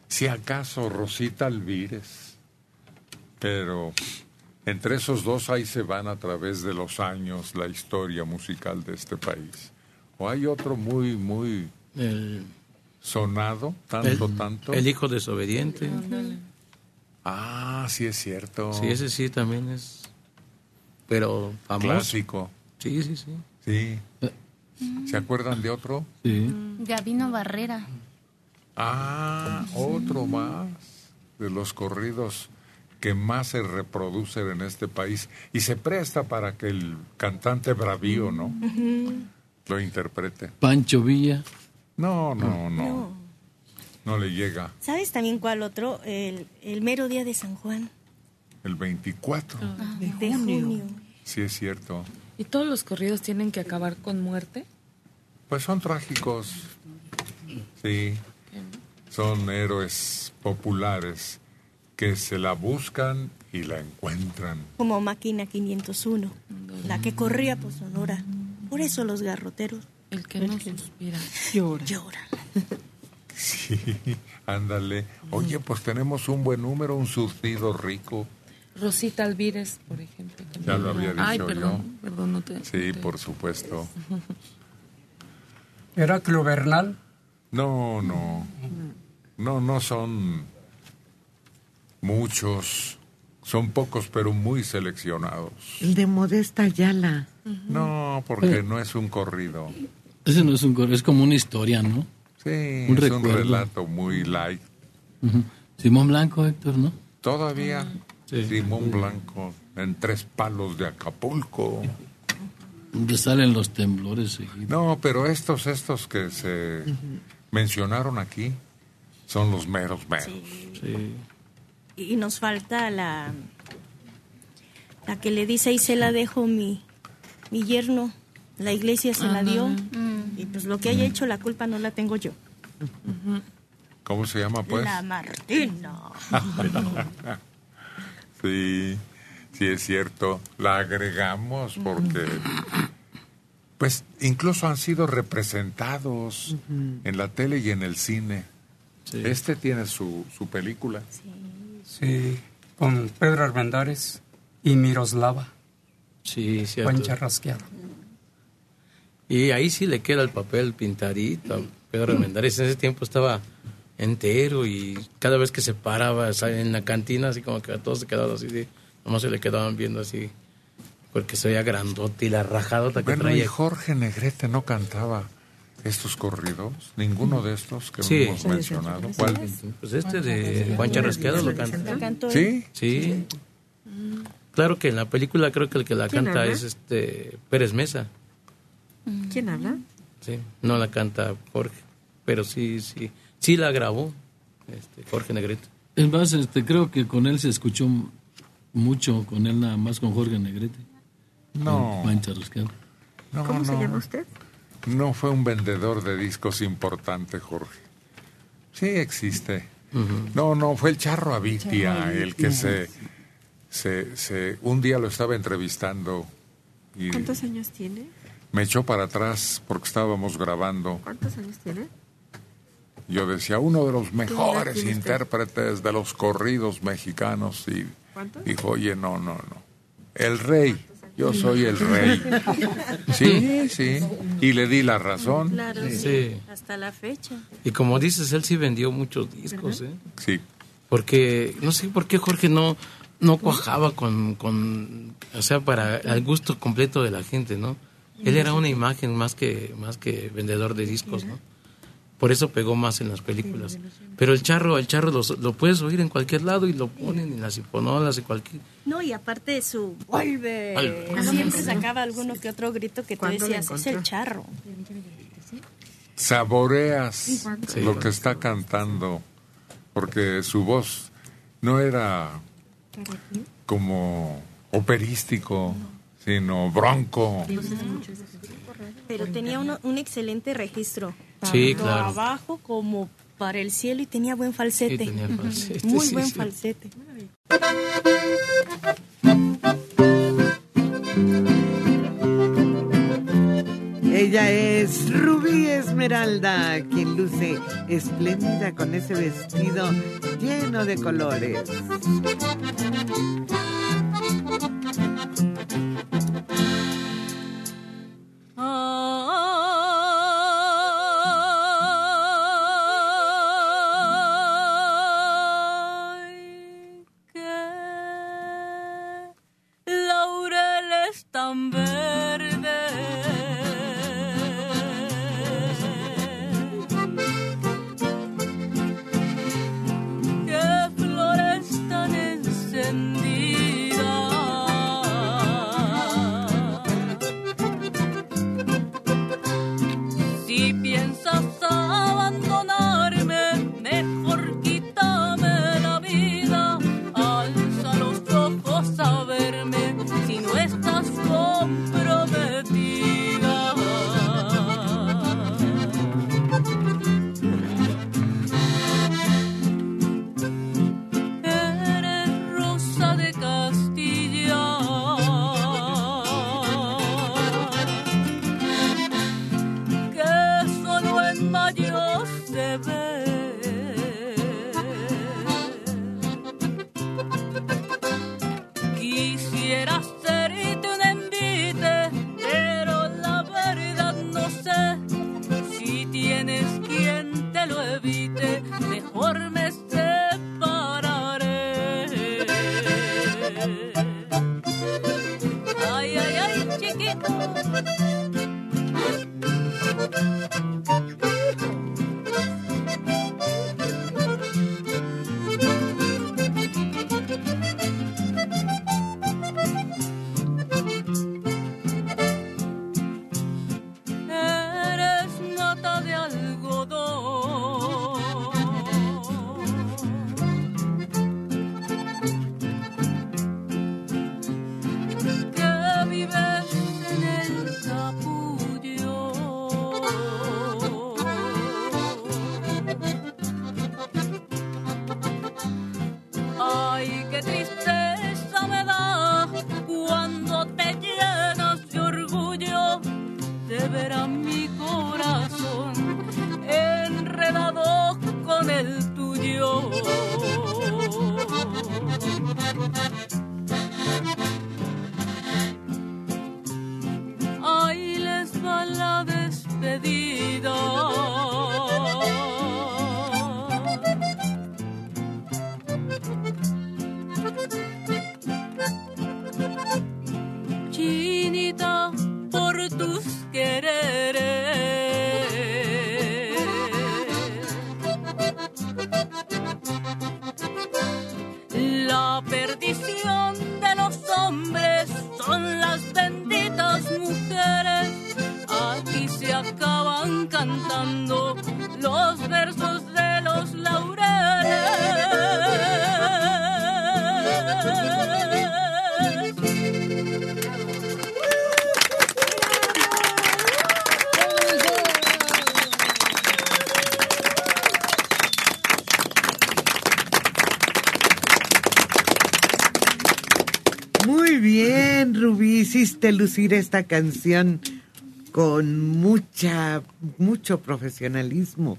Si acaso Rosita Alvírez. Pero entre esos dos ahí se van a través de los años la historia musical de este país. ¿O hay otro muy, muy El, sonado? Tanto, el- tanto. El hijo desobediente. Ah, sí es cierto. Sí, ese sí también es. Pero famoso. Clásico. Sí, sí, sí. Sí. ¿Se acuerdan de otro? Sí. Gabino Barrera. Ah, otro más de los corridos que más se reproducen en este país y se presta para que el cantante bravío, ¿no? Lo interprete. Pancho Villa. No, no, no. No le llega ¿Sabes también cuál otro? El, el mero día de San Juan. el 24. de junio. Sí es cierto. ¿Y todos los corridos tienen que acabar con muerte? Pues son trágicos. Sí. Son héroes populares que se la buscan y la encuentran. Como Máquina 501, la que corría por Sonora. Por eso los garroteros. El que no suspira. Llora. Llora. Sí, ándale. Oye, pues tenemos un buen número, un surtido rico. Rosita Alvírez, por ejemplo. también. Ya lo había dicho Ay, yo. perdón, perdón, no te... Sí, por supuesto. Heraclio Bernal. No, no. No, no son muchos. Son pocos, pero muy seleccionados. El de Modesta Ayala. No, porque no es un corrido. Ese no es un coro, es como una historia, ¿no? Sí, Un es un recuerdo. relato muy light. Ujú. Simón Blanco, Héctor, ¿no? Todavía Simón Blanco en tres palos de Acapulco. Que salen los temblores. No, pero estos, estos que se mencionaron aquí son los meros meros. Y nos falta la, la que le dice y se la dejo mi, mi yerno. La iglesia se la dio. Y pues lo que haya hecho, la culpa no la tengo yo. ¿Cómo se llama, pues? La Martina. sí, sí es cierto. La agregamos porque, pues, incluso han sido representados en la tele y en el cine. Este tiene su, su película. Sí, con Pedro Armendáriz y Miroslava. Sí, cierto. Buen charrasqueado. Y ahí sí le queda el papel pintadito. Pedro Armendáriz en ese tiempo estaba entero y cada vez que se paraba en la cantina, así como que todos se quedaban así, de, nomás se le quedaban viendo así, porque se veía grandote y la rajadota que Bueno, y. Jorge Negrete no cantaba estos corridos, ninguno de estos que Sí. hemos mencionado. ¿Cuál? Pues este de Juan Charrasqueado lo canta. ¿Sí? Sí. Claro que en la película creo que el que la ¿Quién canta habla? es este Pérez Mesa. ¿Quién habla? Sí, no la canta Jorge, pero sí, sí, sí la grabó este, Jorge Negrete. Es más, este, creo que con él se escuchó mucho, con él nada más con Jorge Negrete. No. Juan Charrasqueado. No, ¿Cómo se no. llama usted? No fue un vendedor de discos importante, Jorge. Sí existe. No, no, fue el Charro Avitia Charro el que se, se, se... Un día lo estaba entrevistando y ¿Cuántos años tiene? me echó para atrás porque estábamos grabando. ¿Cuántos años tiene? Yo decía, uno de los mejores intérpretes de los corridos mexicanos. Y ¿Cuántos? dijo, oye, no, no, no. El rey. Yo soy el rey. Sí, sí. Y le di la razón. Claro, sí. Sí. Hasta la fecha. Y como dices, él sí vendió muchos discos, ¿eh? Sí. Porque no sé por qué Jorge no no cuajaba con, con o sea, para el gusto completo de la gente, ¿no? Él era una imagen más que más que vendedor de discos, ¿no? Por eso pegó más en las películas. Pero el charro, el charro lo, lo puedes oír en cualquier lado y lo ponen en las hiponolas, en cualquier... No, y aparte de su vuelve, Vuelve. siempre sacaba alguno que otro grito que tú ¿Cuándo lo decías, es el charro. Saboreas Sí. lo que está cantando. Porque su voz no era como operístico, sino bronco. Pero tenía uno- un excelente registro. Sí, tanto claro. abajo como para el cielo y tenía buen falsete. Sí, tenía falsete, Muy sí, buen sí. falsete. Ella es Rubí Esmeralda, quien luce espléndida con ese vestido lleno de colores. Ay, hiciste lucir esta canción con mucha, mucho profesionalismo.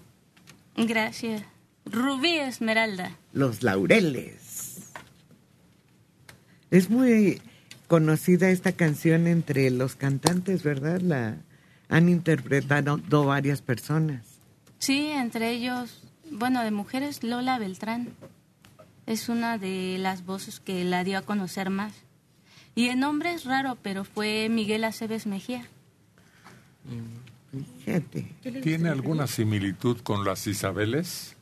Gracias. Rubí Esmeralda. Los laureles. Es muy conocida esta canción entre los cantantes, ¿verdad? La han interpretado varias personas. Sí, entre ellos, bueno, de mujeres, Lola Beltrán. Es una de las voces que la dio a conocer más. Y el nombre es raro, pero fue Miguel Aceves Mejía. Fíjate. ¿Tiene alguna similitud con las Isabeles?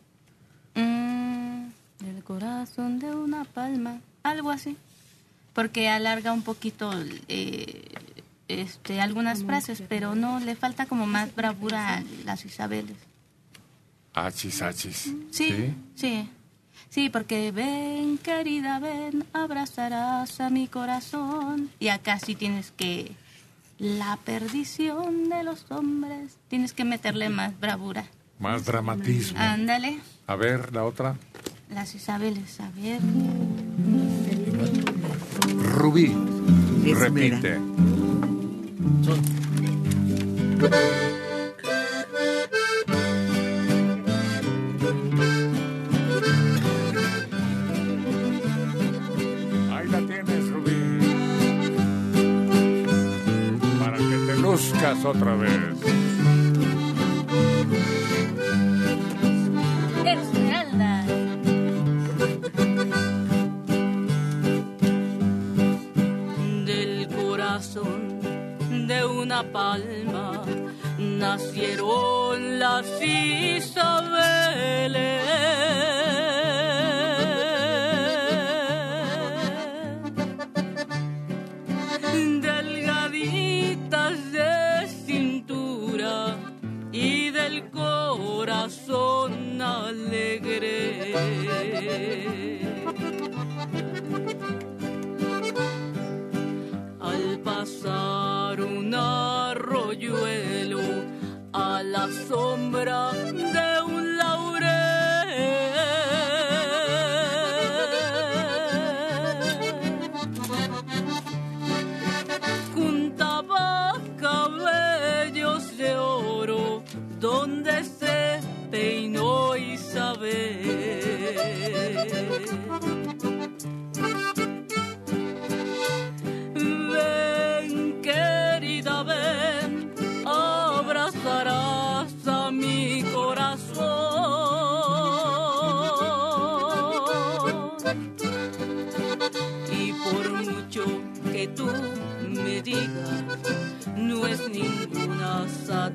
Mm, el corazón de una palma, algo así. Porque alarga un poquito eh, este, algunas frases, pero no, le falta como más bravura a las Isabeles. Achis, achis. Sí, sí. Sí, porque ven, querida, ven, abrazarás a mi corazón. Y acá sí tienes que... La perdición de los hombres. Tienes que meterle más bravura. Más dramatismo. Ándale, A ver, la otra. las Isabeles, a ver. Rubí. Esmera. Repite. Luzcas otra vez. Esmeralda. del corazón de una palma nacieron las Isabeles. Corazón alegre. al pasar un arroyuelo a la sombra no es ninguna satisfacción.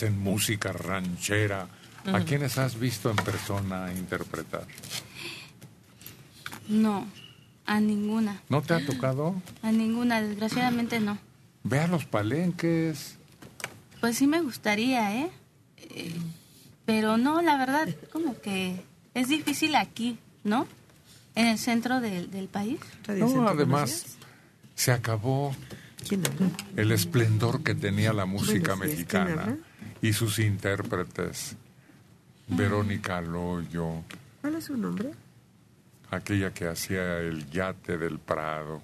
Gallonas en música ranchera, ¿a quiénes has visto en persona interpretar? No, a ninguna. ¿No te ha tocado? A ninguna, desgraciadamente no. Ve a los palenques. Pues sí me gustaría, ¿eh? Eh, Pero no, la verdad, como que es difícil aquí, ¿no? En el centro del, del país. No, además, se acabó el esplendor que tenía la música mexicana ¿quién y sus intérpretes. Verónica Loyo, ¿Cuál es su nombre? aquella que hacía el yate del Prado.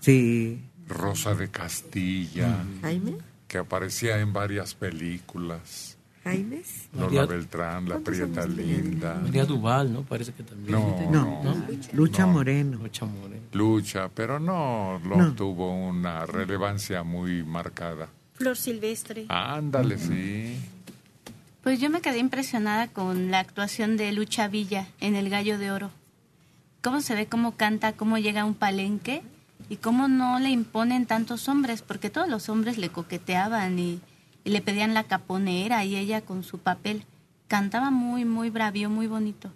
Sí. Rosa de Castilla, ¿Jaime? que aparecía en varias películas. ¿Jaimes? Lola María- Beltrán, La Prieta Linda. María Duval, ¿no? Parece que también. No, no. Lucha No. Moreno. Lucha Moreno. Lucha, pero no, no, No. tuvo una relevancia muy marcada. Flor Silvestre. Ándale, sí. Pues yo me quedé impresionada con la actuación de Lucha Villa en El Gallo de Oro. Cómo se ve, cómo canta, cómo llega a un palenque y cómo no le imponen tantos hombres, porque todos los hombres le coqueteaban y, y le pedían la caponera y ella con su papel. Cantaba muy, muy bravío, muy bonito.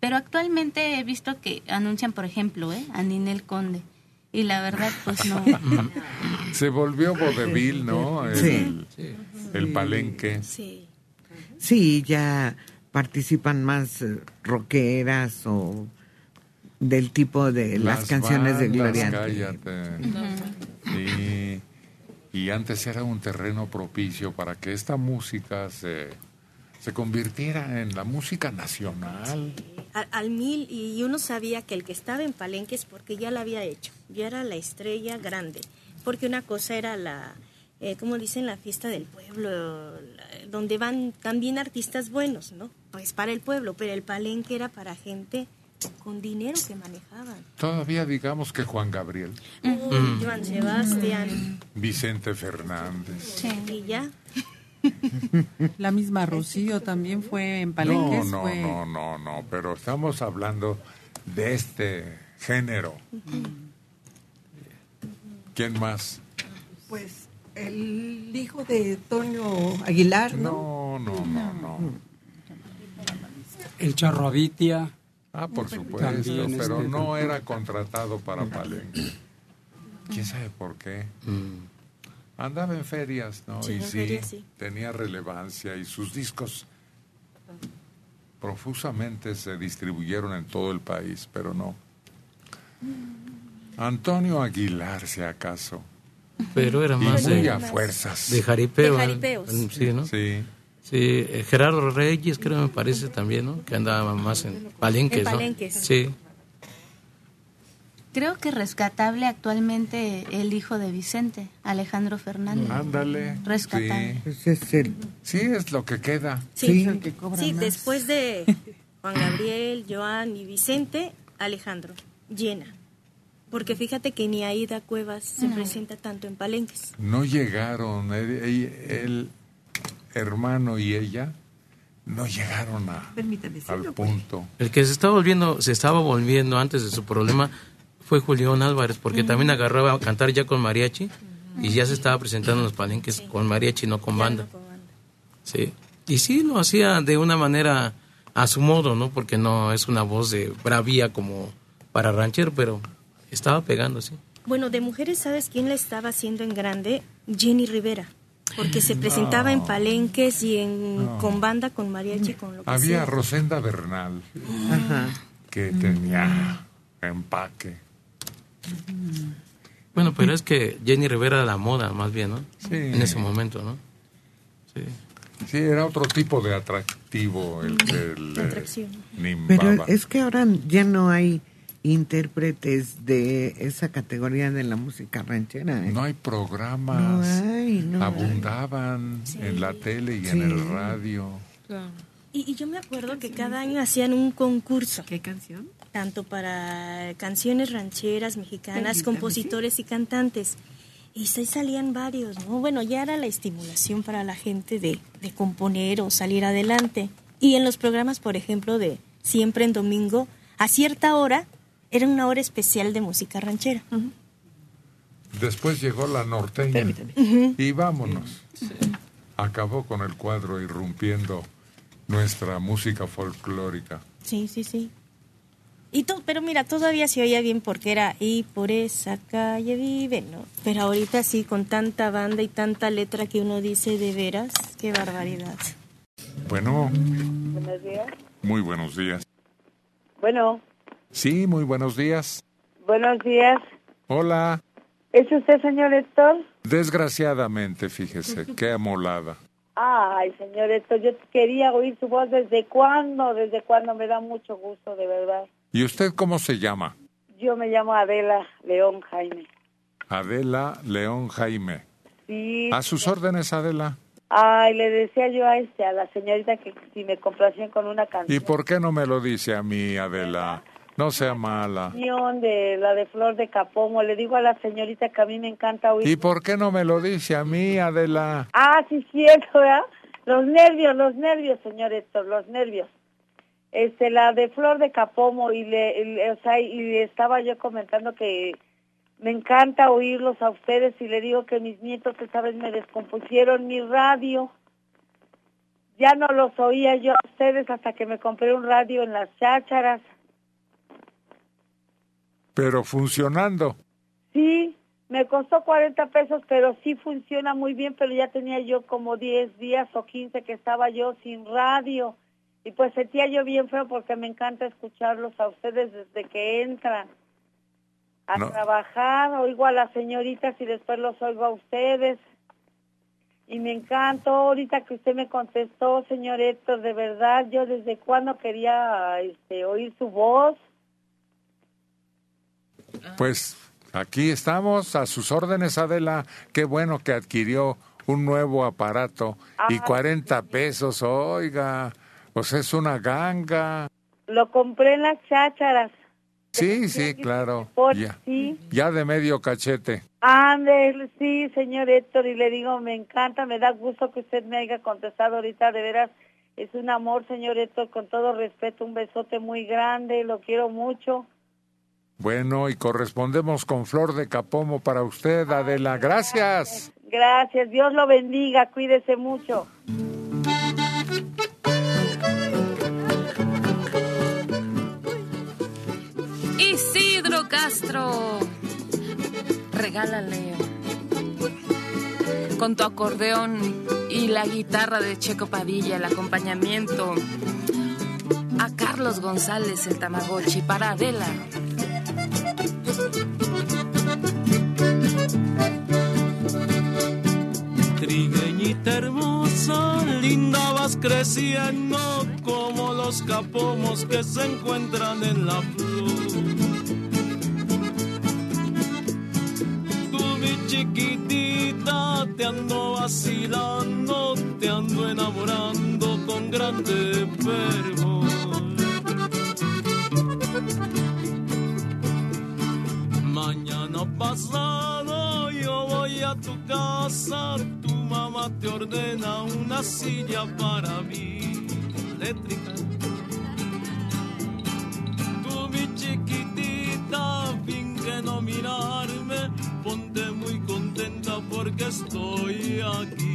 Pero actualmente he visto que anuncian, por ejemplo, ¿eh? a Ninel Conde. Y la verdad, pues no. Se volvió vodevil, ¿no? El, Sí. el palenque. Sí. Sí, ya participan más eh, rockeras o del tipo de las, canciones de Gloria. cállate. Sí. Y antes era un terreno propicio para que esta música se, se convirtiera en la música nacional. Al, al mil y uno sabía que el que estaba en Palenque es porque ya la había hecho, ya era la estrella grande, porque una cosa era la, eh, como dicen, la fiesta del pueblo, donde van también artistas buenos, ¿no? Pues para el pueblo, pero el Palenque era para gente con dinero que manejaban. Todavía digamos que Juan Gabriel, Uy, Joan Sebastián, Vicente Fernández. y ya. La misma Rocío también fue en No, Palenques. no, fue... no, no, no, pero estamos hablando de este género. ¿Quién más? Pues el hijo de Toño Aguilar, ¿no? No, no, no, no. El Charro Avitia. Ah, por supuesto, También, pero este, no era contratado para Palenque. ¿Quién sabe por qué? Andaba en ferias, ¿no? Sí, y en sí, ferias, sí. tenía relevancia y sus discos profusamente se distribuyeron en todo el país, pero no. Antonio Aguilar, si acaso. Pero era Y más muy de, a fuerzas. de jaripeo. De jaripeos. Sí, ¿no? Sí. Sí, eh, Gerardo Reyes creo me parece también, ¿no? Que andaba más en palenques, En ¿no? palenques. Sí. Creo que rescatable actualmente el hijo de Vicente, Alejandro Fernández. Ándale. Rescatable. Sí. Sí, es lo que queda. Sí, sí, después de Juan Gabriel, Joan y Vicente, Alejandro, llena. Porque fíjate que ni Aida Cuevas se presenta tanto en Palenques. No llegaron, el, el- el hermano y ella no llegaron a, Permítame, al pues. punto. El que se estaba volviendo, se estaba volviendo antes de su problema fue Julián Álvarez, porque también agarraba a cantar ya con mariachi y ya se estaba presentando en los palenques con mariachi, no con banda. Sí. Y sí lo hacía de una manera a su modo, ¿no? Porque no es una voz de bravía como para ranchero, pero estaba pegando, sí. Bueno, de mujeres, ¿sabes quién la estaba haciendo en grande? Jenny Rivera. Porque se presentaba en Palenques y en, No. con banda, con mariachi, con lo que Había sea. Rosenda Bernal, Ajá. que tenía empaque. Bueno, pero es que Jenny Rivera era la moda, más bien, ¿no? Sí. En ese momento, ¿no? Sí. Sí, era otro tipo de atractivo el que le Atracción. nimbaba. Pero es que ahora ya no hay intérpretes de esa categoría de la música ranchera. ¿eh? No hay programas. No hay, no hay. Abundaban en la tele y en el radio. Y, y yo me acuerdo que cada año hacían un concurso. ¿Qué canción? Tanto para canciones rancheras mexicanas, compositores y cantantes. Y ahí salían varios, ¿no? Bueno, ya era la estimulación para la gente de, de componer o salir adelante. Y en los programas, por ejemplo, de Siempre en Domingo, a cierta hora, era una hora especial de música ranchera. Después llegó la norteña. Y vámonos. Acabó con el cuadro irrumpiendo nuestra música folclórica. Sí, sí, sí. Y to- pero mira, todavía se oía bien porque era y por esa calle vive, ¿no? Pero ahorita sí, con tanta banda y tanta letra que uno dice de veras, qué barbaridad. Bueno, Buenos días. muy buenos días. Bueno, Sí, muy buenos días. buenos días. Hola. ¿Es usted, señor Héctor? Desgraciadamente, fíjese, qué amolada. Ay, señor Héctor, yo quería oír su voz desde cuándo, desde cuándo me da mucho gusto, de verdad. ¿Y usted cómo se llama? Yo me llamo Adela León Jaime. Adela León Jaime. Sí. A sus órdenes, Adela. Ay, le decía yo a este, a la señorita que si me complacían con una ¿Y canción por qué no me lo dice a mí, Adela? No sea mala. de la de Flor de Capomo. Le digo a la señorita que a mí me encanta oír. ¿Y por qué no me lo dice a mí, Adela? Ah, sí, cierto, ¿verdad? Los nervios, los nervios, señor Héctor, los nervios. Este, la de Flor de Capomo, y le, y o sea, y le estaba yo comentando que me encanta oírlos a ustedes y le digo que mis nietos esta vez me descompusieron mi radio. Ya no los oía yo a ustedes hasta que me compré un radio en las chácharas. Pero funcionando. Sí, me costó 40 pesos, pero sí funciona muy bien, pero ya tenía yo como 10 días o 15 que estaba yo sin radio. Y pues sentía yo bien feo porque me encanta escucharlos a ustedes desde que entran a No. trabajar, oigo a las señoritas y después los oigo a ustedes. Y me encantó ahorita que usted me contestó, señor Héctor, de verdad, yo desde cuando quería este, oír su voz. Pues aquí estamos, a sus órdenes, Adela. Qué bueno que adquirió un nuevo aparato y 40 pesos, oiga. Pues es una ganga. Lo compré en las chácharas. Sí, sí, claro. Por Ya, sí. ya de medio cachete. Ande, sí, señor Héctor, y le digo, me encanta, me da gusto que usted me haya contestado ahorita, de veras, es un amor, señor Héctor, con todo respeto, un besote muy grande, lo quiero mucho. Bueno, y correspondemos con Flor de Capomo para usted, Adela. Gracias. Gracias, Dios lo bendiga, cuídese mucho. Castro, regálale con tu acordeón y la guitarra de Checo Padilla, el acompañamiento a Carlos González, el Tamagotchi, para Adela. Trigueñita hermosa, linda vas creciendo como los capomos que se encuentran en la flor. Chiquitita te ando vacilando, te ando enamorando con grande fervor. Mañana pasado yo voy a tu casa, tu mamá te ordena una silla para mí, eléctrica. Tú mi chiquitita, finge no mirarme, ponte muy porque estoy aquí.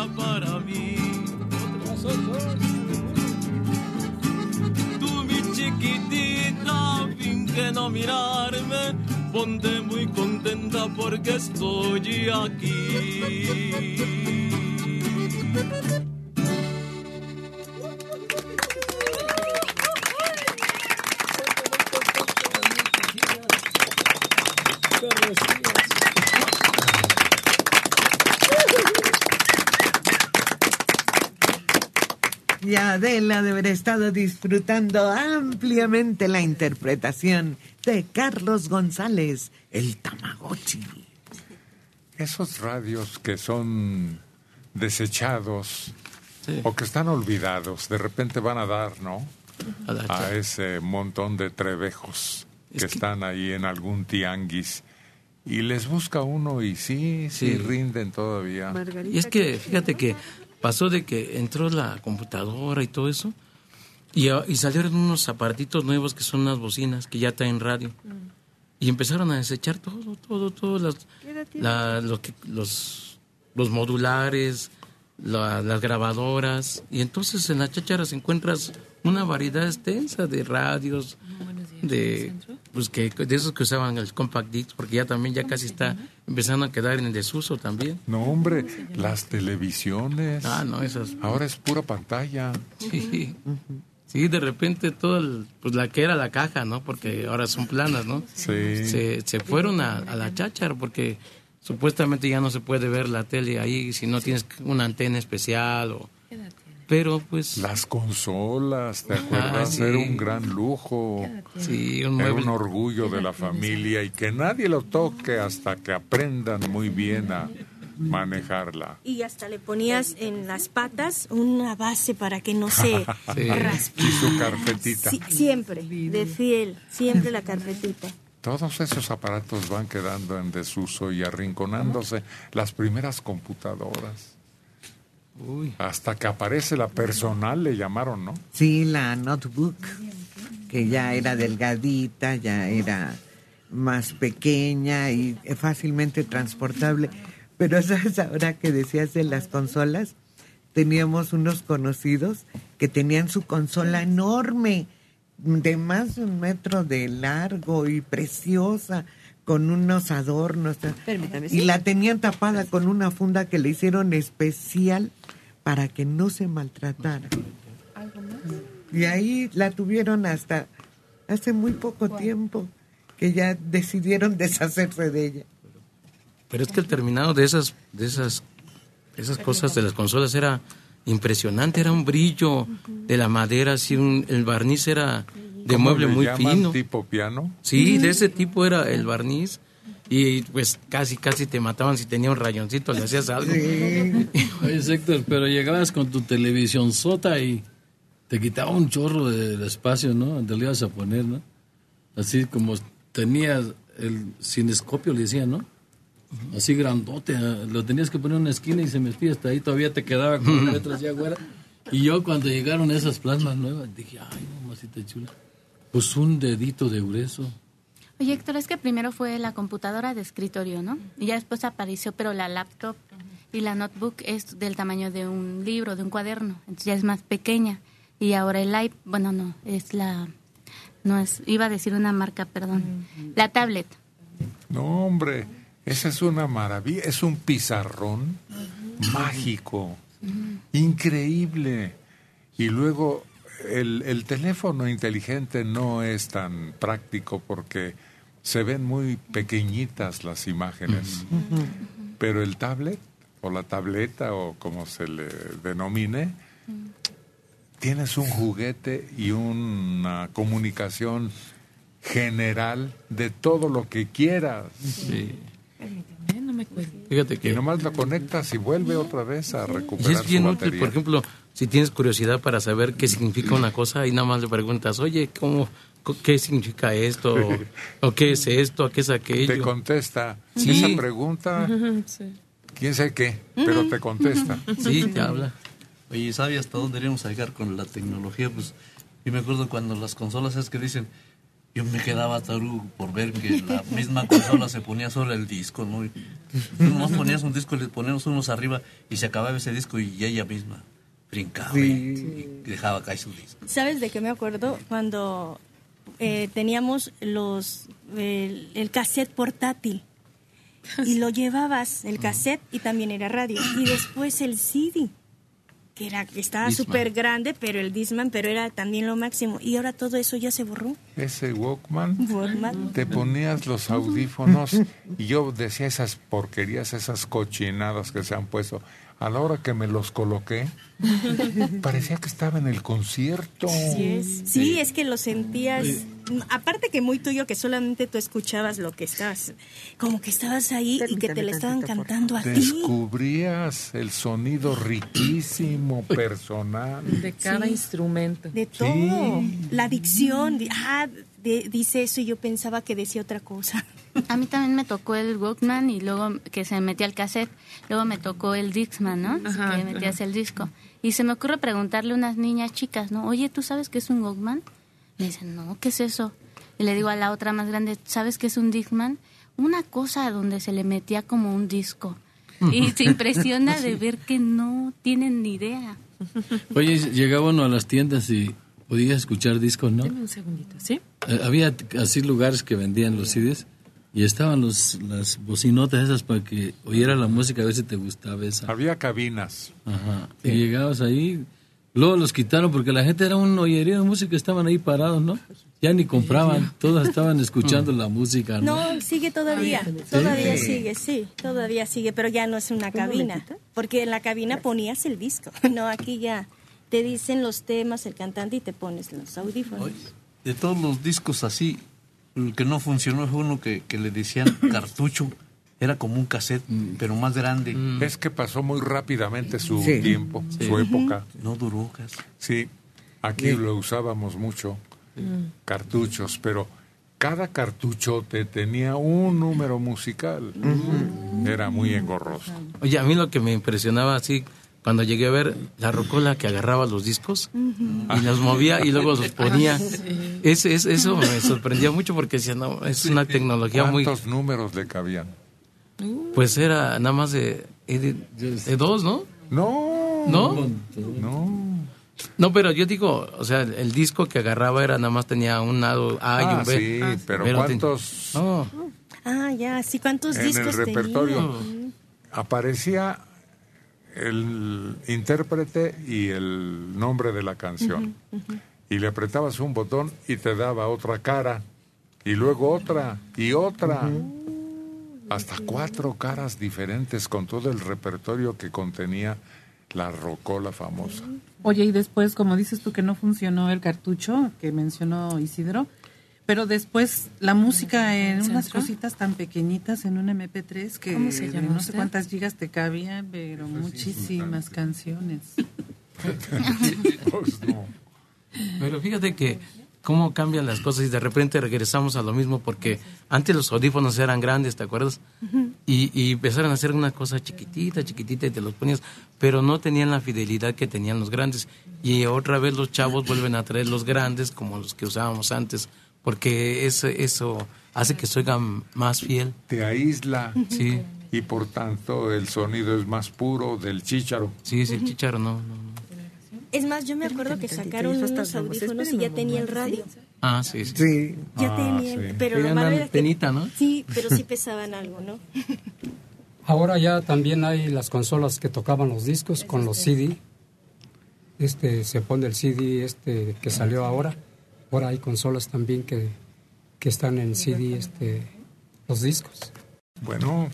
Para mí. Tú mi chiquitita, finge no mirarme, ponte muy contenta porque estoy aquí. Disfrutando ampliamente la interpretación de Carlos González, el Tamagotchi. Esos radios que son desechados o que están olvidados, de repente van a dar, ¿no? A ese montón de trevejos que, están ahí en algún tianguis. Y les busca uno y sí, sí, Sí. rinden todavía. Y es que, fíjate que pasó de que entró la computadora y todo eso, y, a- y salieron unos aparatitos nuevos que son unas bocinas que ya traen radio. Y empezaron a desechar todo, todo, todo, las, la- lo que- los, los modulares, la- las grabadoras. Y entonces en las chácharas encuentras una variedad extensa de radios, de pues que de esos que usaban el compact disc, porque ya también ya casi está empezando a quedar en desuso también. No, hombre, las televisiones. Ah, no, esas. Ahora es pura pantalla. Sí. Sí, de repente todo el- pues la que era la caja, ¿no? Porque ahora son planas, ¿no? Sí. Se, se fueron a, a la cháchara porque supuestamente ya no se puede ver la tele ahí si no tienes una antena especial o pero pues las consolas, ¿te acuerdas? sí. Era un gran lujo. Sí, un Era un orgullo de la familia y que nadie lo toque hasta que aprendan muy bien a manejarla. Y hasta le ponías en las patas una base para que no se Sí. raspe. Y su carpetita. Sí, siempre, de fiel, siempre la carpetita. Todos esos aparatos van quedando en desuso y arrinconándose. Las primeras computadoras. Hasta que aparece la personal, le llamaron, ¿no? Sí, la notebook, que ya era delgadita, ya era más pequeña y fácilmente transportable. Pero sabes ahora que decías de las consolas, teníamos unos conocidos que tenían su consola enorme, de más de un metro de largo y preciosa, con unos adornos. Permítame, Y la tenían tapada con una funda que le hicieron especial para que no se maltratara. Y ahí la tuvieron hasta hace muy poco tiempo que ya decidieron deshacerse de ella. Pero es que el terminado de esas de esas esas cosas de las consolas era impresionante, era un brillo de la madera, así un, el barniz era de ¿Cómo mueble le muy fino. ¿Tipo piano? Sí, de ese tipo era el barniz. Y pues casi, casi te mataban si tenía un rayoncito, le hacías algo. Oye, Héctor, pero llegabas con tu televisión sota y te quitaba un chorro de, de espacio, ¿no? Donde le ibas a poner, ¿no? Así como tenías el cinescopio, le decían, ¿no? Así grandote, lo tenías que poner en una esquina y se metía hasta ahí, todavía te quedaba con las letras ya güera. Y yo cuando llegaron esas plasmas nuevas, dije, ay, mamacita chula, pues un dedito de grueso. Oye, Héctor, es que primero fue la computadora de escritorio, ¿no? Y ya después apareció, pero la laptop y la notebook es del tamaño de un libro, de un cuaderno, entonces ya es más pequeña. Y ahora el iPad, bueno, no, es la, no es, iba a decir una marca, perdón, la tablet. No, hombre, esa es una maravilla. Es un pizarrón mágico, increíble. Y luego el, el teléfono inteligente no es tan práctico porque se ven muy pequeñitas las imágenes. Pero el tablet o la tableta o como se le denomine, tienes un juguete y una comunicación general de todo lo que quieras. No me cuento. Fíjate que... Y nomás lo conectas y vuelve otra vez a Y recuperar es bien su útil, batería. por ejemplo, si tienes curiosidad para saber qué significa una cosa y nada más le preguntas, oye, ¿cómo, ¿qué significa esto? O, ¿O qué es esto? ¿O qué es aquello? Te contesta Sí. esa pregunta. Quién sabe qué, pero te contesta. Sí, te habla. Oye, ¿sabe hasta dónde iremos a llegar con la tecnología? Pues yo me acuerdo cuando las consolas es que dicen, yo me quedaba tarugo por ver que la misma consola se ponía sobre el disco, ¿no? Y tú nomás ponías un disco, le poníamos unos arriba y se acababa ese disco y ella misma brincaba y- y dejaba caer su disco. ¿Sabes de qué me acuerdo? Cuando eh, teníamos los el, el cassette portátil y lo llevabas, el cassette y también era radio. Y después el CD, que era que estaba súper grande, pero el Disman, pero era también lo máximo. Y ahora todo eso ya se borró. Ese Walkman, Walkman. te ponías los audífonos y yo decía esas porquerías, esas cochinadas que se han puesto. A la hora que me los coloqué, parecía que estaba en el concierto. Sí, es, sí, es que lo sentías, aparte que muy tuyo, que solamente tú escuchabas lo que estabas, como que estabas ahí y que te lo estaban cantando a ti. Descubrías el sonido riquísimo, personal. De cada Sí. instrumento. De todo. La dicción, di- ah, de- dice eso y yo pensaba que decía otra cosa. A mí también me tocó el Walkman y luego que se metía el cassette. Luego me tocó el Dixman, ¿no? Ajá, que metías ajá. el disco. Y se me ocurre preguntarle a unas niñas chicas, ¿no? Oye, ¿tú sabes qué es un Walkman? Me dicen, no, ¿qué es eso? Y le digo a la otra más grande, ¿sabes qué es un Dixman? Una cosa donde se le metía como un disco. Y se impresiona de ver que no tienen ni idea. Oye, llegaba uno a las tiendas y podía escuchar discos, ¿no? Deme un segundito, ¿sí? Eh, había así lugares que vendían los CDs y estaban los, las bocinotas esas para que oyera la música a ver si te gustaba esa. Había cabinas. Ajá. Y llegabas ahí, luego los quitaron porque la gente era un oyería de música, estaban ahí parados, ¿no? Ya ni compraban, todos estaban escuchando la música, ¿no? No, sigue todavía, todavía Sí. sigue, sí, todavía sigue, pero ya no es una cabina, porque en la cabina ponías el disco, no, aquí ya te dicen los temas, el cantante y te pones los audífonos. De todos los discos así, el que no funcionó fue uno que, que le decían cartucho. Era como un cassette, pero más grande. Es que pasó muy rápidamente su Sí. tiempo, Sí. su época. No duró casi. Sí, aquí Sí. lo usábamos mucho, cartuchos, pero cada cartucho te tenía un número musical. Era muy engorroso. Oye, a mí lo que me impresionaba así, cuando llegué a ver la rocola que agarraba los discos y los movía y luego los ponía. Ese, es- eso me sorprendía mucho porque decía, no, es una tecnología muy... ¿Cuántos números le cabían? Pues era nada más de, de, de dos, ¿no? No. ¿No? No. No, pero yo digo, o sea, el, disco que agarraba era nada más tenía un lado A y Ah, un B. sí, pero te- ¿cuántos No, Ah, ya, sí, ¿cuántos en el repertorio tenía? aparecía el intérprete y el nombre de la canción? Y le apretabas un botón y te daba otra cara, y luego otra, y otra. Hasta cuatro caras diferentes con todo el repertorio que contenía la rocola famosa. Oye, y después, como dices tú que no funcionó el cartucho que mencionó Isidro, pero después la música en unas cositas tan pequeñitas en un MP3 que ¿Cómo se de llama no sé cuántas gigas te cabían, pero muchísimas canciones. Pues Pero fíjate que cómo cambian las cosas y de repente regresamos a lo mismo porque antes los audífonos eran grandes, ¿te acuerdas? Y, y empezaron a hacer una cosa chiquitita, chiquitita y te los ponías, pero no tenían la fidelidad que tenían los grandes. Y otra vez los chavos vuelven a traer los grandes como los que usábamos antes, porque eso, eso hace que se oigan más fiel. Te aísla. Sí. Y por tanto el sonido es más puro del chícharo. Sí, sí, el chícharo no. no. Es más, yo me acuerdo que sacaron unos audífonos y ya tenía el radio. Ah, sí, sí. Ya Ah, tenía, sí. pero Sí, lo malo era que... penita, ¿no? Sí, pero sí pesaban algo, ¿no? Ahora ya también hay las consolas que tocaban los discos con los CD. Este se pone el CD este que salió ahora. Ahora hay consolas también que, que están en CD este los discos. Bueno.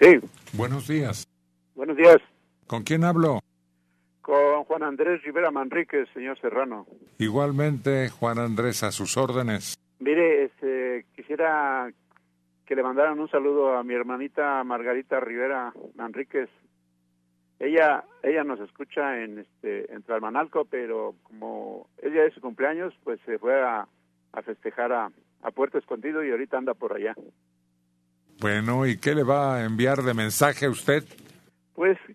Sí. Buenos días. Buenos días. ¿Con quién hablo? Con Juan Andrés Rivera Manríquez, señor Serrano. Igualmente, Juan Andrés, a sus órdenes. Mire, este, quisiera que le mandaran un saludo a mi hermanita Margarita Rivera Manríquez. Ella, ella nos escucha en este, en Tlalmanalco, pero como ella es su cumpleaños, pues se fue a, a festejar a, a Puerto Escondido y ahorita anda por allá. Bueno, ¿y qué le va a enviar de mensaje a usted?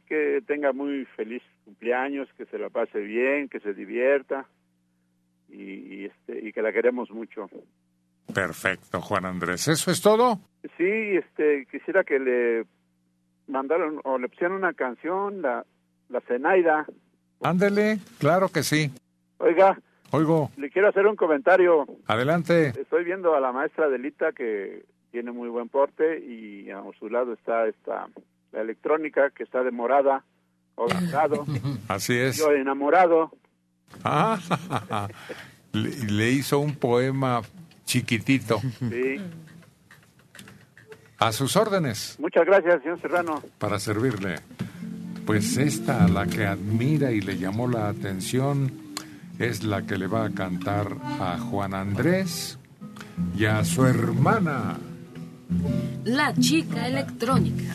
que tenga muy feliz cumpleaños, que se la pase bien, que se divierta y, y, este, y que la queremos mucho. Perfecto, Juan Andrés. ¿Eso es todo? Sí, este, quisiera que le mandaron o le pusieran una canción, la, la Zenaida. Ándele, claro que sí. Oiga, Oigo, le quiero hacer un comentario. adelante. Estoy viendo a la maestra Delita que tiene muy buen porte y a su lado está esta la electrónica que está demorada o. Así es. Yo enamorado. Ah, le, le hizo un poema chiquitito. Sí. A sus órdenes, Muchas gracias, señor Serrano. para servirle. Pues esta, la que admira y le llamó la atención, es la que le va a cantar a Juan Andrés y a su hermana. La chica electrónica.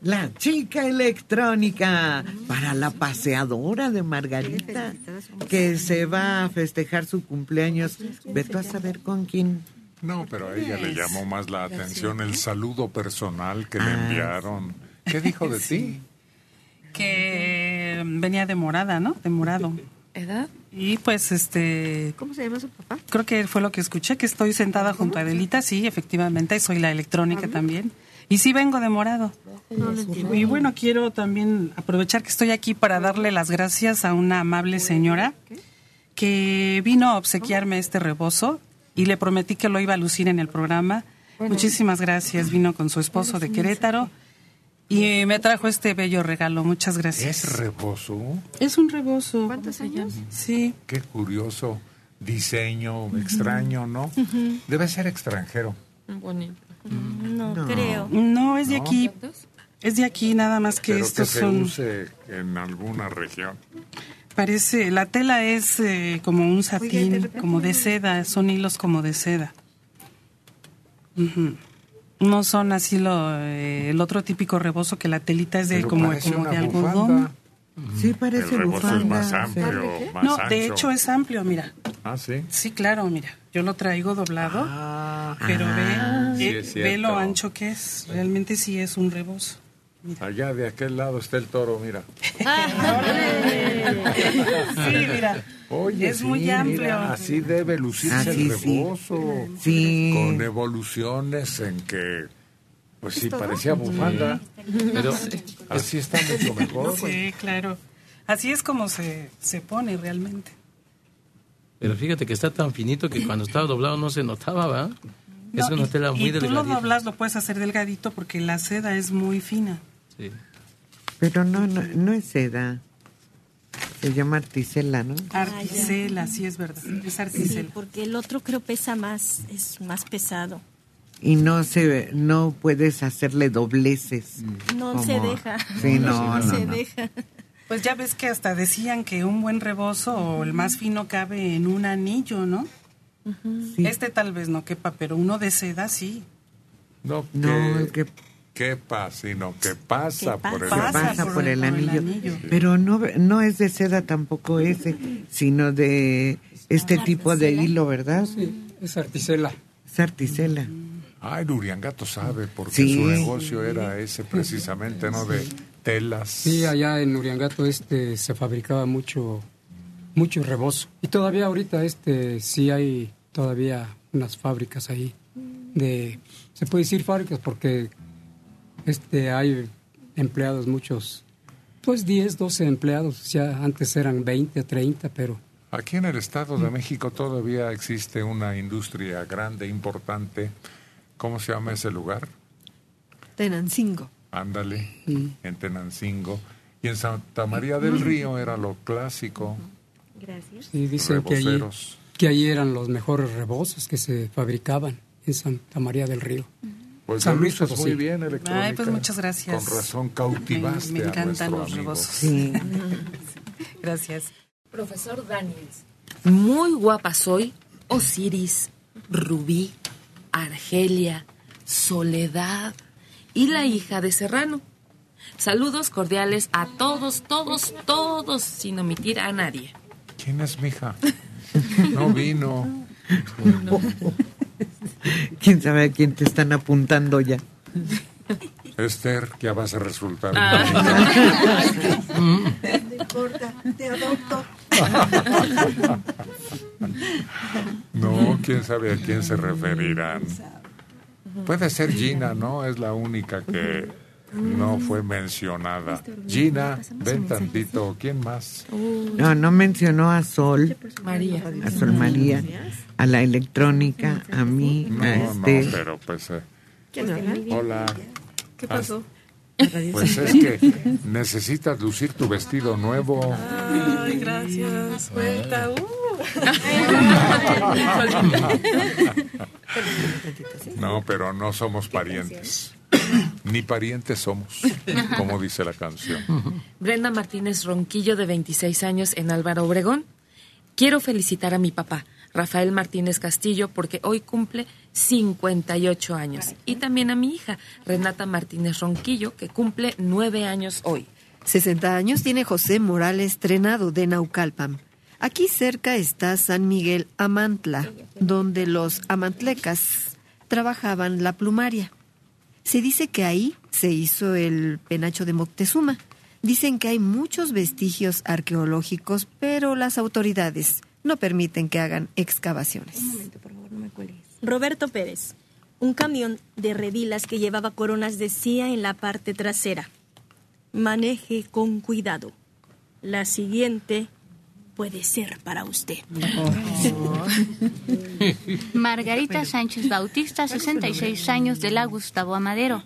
La chica electrónica para la paseadora de Margarita que se va a festejar su cumpleaños. Vete a saber con quién. No, pero a ella le llamó más la atención el saludo personal que le Ah, enviaron. ¿Qué dijo de ti? Que venía de morada, ¿no? De morado. ¿Edad? Y pues, este... ¿Cómo se llama su papá? Creo que fue lo que escuché, que estoy sentada junto a Adelita, sí, efectivamente, soy la electrónica también. Y sí vengo de morado. No lo entiendo. Y bueno, quiero también aprovechar que estoy aquí para darle las gracias a una amable señora que vino a obsequiarme este rebozo y le prometí que lo iba a lucir en el programa. Muchísimas gracias. Vino con su esposo de Querétaro y me trajo este bello regalo. Muchas gracias. ¿Es rebozo? Es un rebozo. ¿Cuántos años? Sí. Qué curioso diseño, extraño, ¿no? Debe ser extranjero. Bonito. No, creo. No, es de ¿No? aquí. Es de aquí, nada más que Pero estos que se son. use en alguna región. Parece, la tela es eh, como un satín, como de seda, son hilos como de seda. No son así lo, eh, el otro típico rebozo que la telita es de Pero como, como de algodón. Sí, parece El rebozo es más sí. amplio, más No, ancho. de hecho es amplio, mira. Ah, sí. Sí, claro, mira. Yo lo traigo doblado, pero Ah, ve, sí eh, ve lo ancho que es. Realmente sí es un rebozo. Allá de aquel lado está el toro, mira. Sí, mira. Oye, es sí, muy mira, amplio. así debe lucirse Así el rebozo. Sí. Con evoluciones en que, pues sí, parecía bufanda. Pero Así está mucho mejor. Sí, claro. Así es como se, se pone realmente. Pero fíjate que está tan finito que cuando estaba doblado no se notaba, ¿verdad? es No, una y- tela muy y tú lo delgadita. doblas, lo puedes hacer delgadito porque la seda es muy fina. Sí. Pero no, no, no es seda. Se llama articela, ¿no? Articela, sí es verdad. Es Sí, articela. porque el otro creo pesa más, es más pesado. Y no se, no puedes hacerle dobleces. No como- se deja. Sí, no, no, se no. deja. Pues ya ves que hasta decían que un buen rebozo o el más fino cabe en un anillo, ¿no? Este tal vez no quepa, pero uno de seda sí. No, No, el que quepa, sino que pasa, Que por el pasa. pasa por por el- el por el anillo. anillo. Pero no, no es de seda tampoco ese, sino de este tipo de hilo, ¿verdad? Sí, es articela. Es articela. Ay, Luriangato sabe, porque Sí. su negocio era ese precisamente, ¿no? De telas. Sí, allá en Uriangato este se fabricaba mucho mucho rebozo. Y todavía ahorita este sí hay todavía unas fábricas ahí de se puede decir fábricas porque este hay empleados muchos pues 10, 12 empleados, ya antes eran 20, 30, pero Aquí en el Estado de México todavía existe una industria grande, importante. ¿Cómo se llama ese lugar? Tenancingo. Ándale, en Tenancingo. Y en Santa María del Río era lo clásico. Gracias. sí dicen que allí, Reboceros. que allí eran los mejores rebozos que se fabricaban en Santa María del Río. Pues San Luis Potosí. muy bien, electrónica. Ay, pues muchas gracias. Con razón cautivaste Me- me a encantan nuestro los amigo. rebozos. Sí. Gracias. Profesor Daniels. Muy guapa soy. Osiris, Rubí, Argelia, Soledad y la hija de Serrano. Saludos cordiales a todos, todos, todos, sin omitir a nadie. ¿Quién es mi hija? No vino. ¿Quién sabe a quién te están apuntando ya? Esther, ya vas a resultar. No importa, te adopto. No, quién sabe a quién se referirán. Puede ser Gina, ¿no? Es la única que no fue mencionada. Gina, ven tantito. ¿Quién más? No, no mencionó a Sol, María. a Sol María, a la electrónica, a mí, No, a no, este. pero pues... eh, ¿Quién habla? hola. ¿Qué pasó? Pues es que necesitas lucir tu vestido nuevo. Ay, gracias. Vuelta. No, pero no somos parientes. Ni parientes somos, como dice la canción. Brenda Martínez Ronquillo, de 26 años, en Álvaro Obregón. Quiero felicitar a mi papá, Rafael Martínez Castillo, porque hoy cumple 58 años. Y también a mi hija, Renata Martínez Ronquillo, que cumple 9 años hoy. 60 años tiene José Morales Trenado de Naucalpan. Aquí cerca está San Miguel Amantla, donde los amantlecas trabajaban la plumaria. Se dice que ahí se hizo el penacho de Moctezuma. Dicen que hay muchos vestigios arqueológicos, pero las autoridades no permiten que hagan excavaciones. Roberto Pérez. Un camión de redilas que llevaba coronas decía en la parte trasera. Maneje con cuidado. La siguiente puede ser para usted. Margarita Sánchez Bautista, 66 años, de la Gustavo Amadero.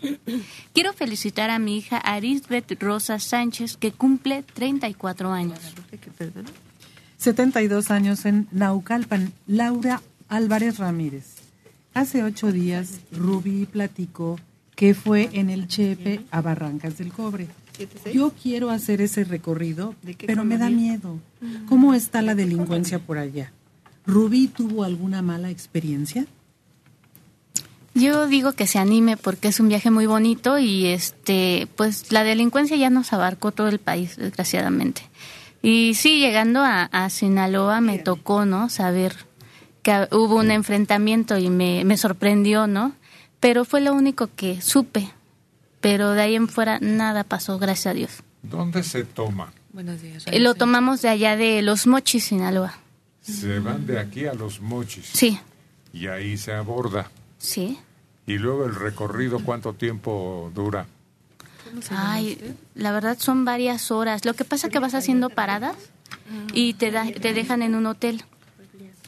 Quiero felicitar a mi hija Arisbeth Rosa Sánchez, que cumple 34 años. 72 años en Naucalpan, Laura Álvarez Ramírez. Hace ocho días, Rubí platicó que fue en el Chepe a Barrancas del Cobre. Yo quiero hacer ese recorrido, pero me da miedo. ¿Cómo está la delincuencia por allá? ¿Rubí tuvo alguna mala experiencia? Yo digo que se anime porque es un viaje muy bonito y este, pues la delincuencia ya nos abarcó todo el país, desgraciadamente. Y sí, llegando a, a Sinaloa me tocó, ¿no? Saber que hubo un enfrentamiento y me, me sorprendió, ¿no? Pero fue lo único que supe. Pero de ahí en fuera nada pasó, gracias a Dios. ¿Dónde se toma? Buenos días. Eh, Lo tomamos de allá de Los Mochis, Sinaloa. Se van de aquí a los mochis. Sí, Y ahí se aborda. sí. Y luego el recorrido, ¿cuánto tiempo dura? Ay, la verdad son varias horas. Lo que pasa es que vas haciendo paradas y te, da- te dejan en un hotel.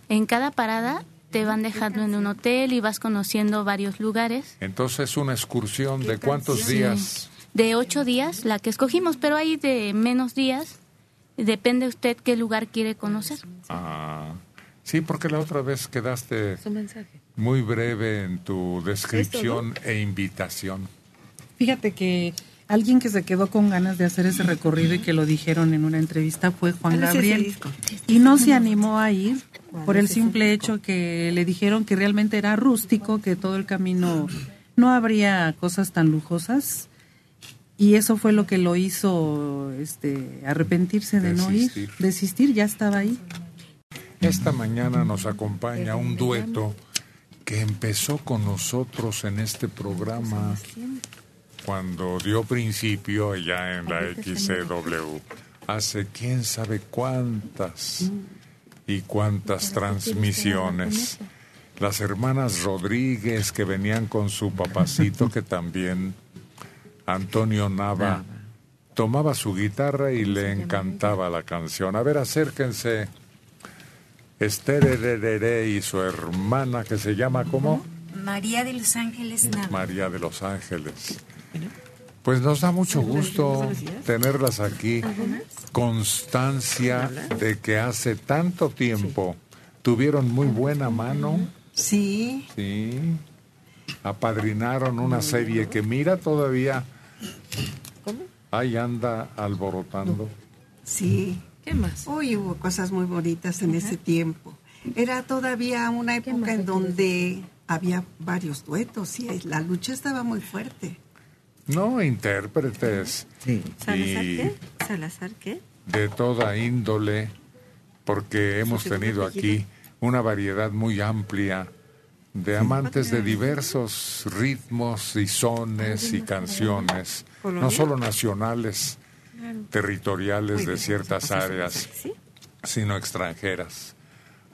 En cada parada te van dejando en un hotel y vas conociendo varios lugares. Entonces, una excursión de cuántos Sí. días. De ocho días, la que escogimos, pero hay de menos días. Depende usted qué lugar quiere conocer. Ah, sí, porque la otra vez quedaste muy breve en tu descripción e invitación. Fíjate que alguien que se quedó con ganas de hacer ese recorrido y que lo dijeron en una entrevista fue Juan ¿Cuál es ese Gabriel. disco? Y no se animó a ir ¿Cuál por el simple hecho que le dijeron que realmente era rústico, que todo el camino no habría cosas tan lujosas. Y eso fue lo que lo hizo este, arrepentirse de no ir, Desistir. desistir, ya estaba ahí. Esta mañana nos acompaña un dueto que empezó con nosotros en este programa cuando dio principio allá en la XCW. Hace quién sabe cuántas y cuántas transmisiones. Las hermanas Rodríguez que venían con su papacito que también Antonio Nava tomaba su guitarra y le encantaba la canción. A ver, acérquense. Esther Hererere y su hermana que se llama ¿cómo? María de los Ángeles Nava. María de los Ángeles. Pues nos da mucho gusto tenerlas aquí. Constancia de que hace tanto tiempo tuvieron muy buena mano. Sí. Sí. Apadrinaron una serie que mira todavía. Ahí anda alborotando. Sí. ¿Qué más? Uy, hubo cosas muy bonitas en ese tiempo. Era todavía una época en donde había varios duetos y la lucha estaba muy fuerte. No, intérpretes. ¿Salazar Y qué? ¿Salazar qué? de toda índole, porque hemos tenido aquí una variedad muy amplia de amantes de diversos ritmos y sones y canciones, no solo nacionales, territoriales de ciertas áreas, sino extranjeras.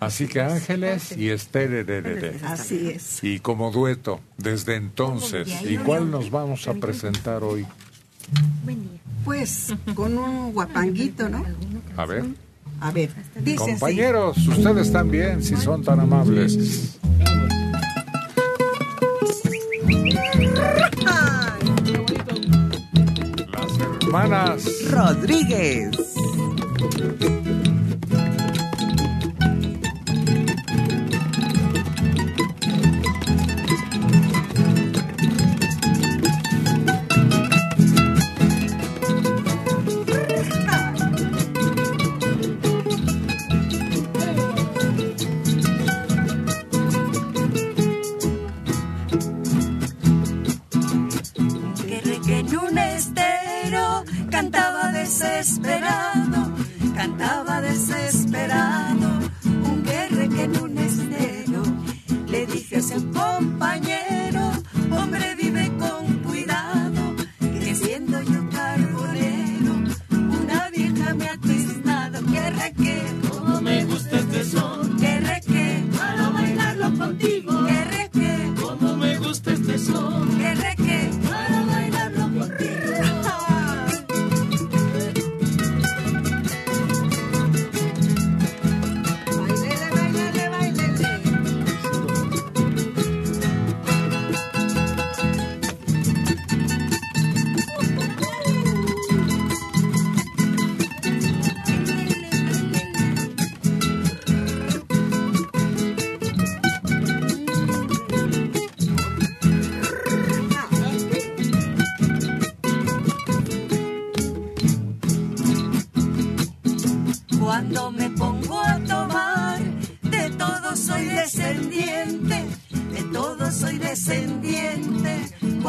Así que Ángeles y Esther. Así es. Y como dueto, desde entonces, ¿y cuál nos vamos a presentar hoy? Pues con un guapanguito, ¿no? A ver. A ver, dice así. Compañeros, ustedes también, si son tan amables. Las hermanas Rodríguez. Cantaba desesperado.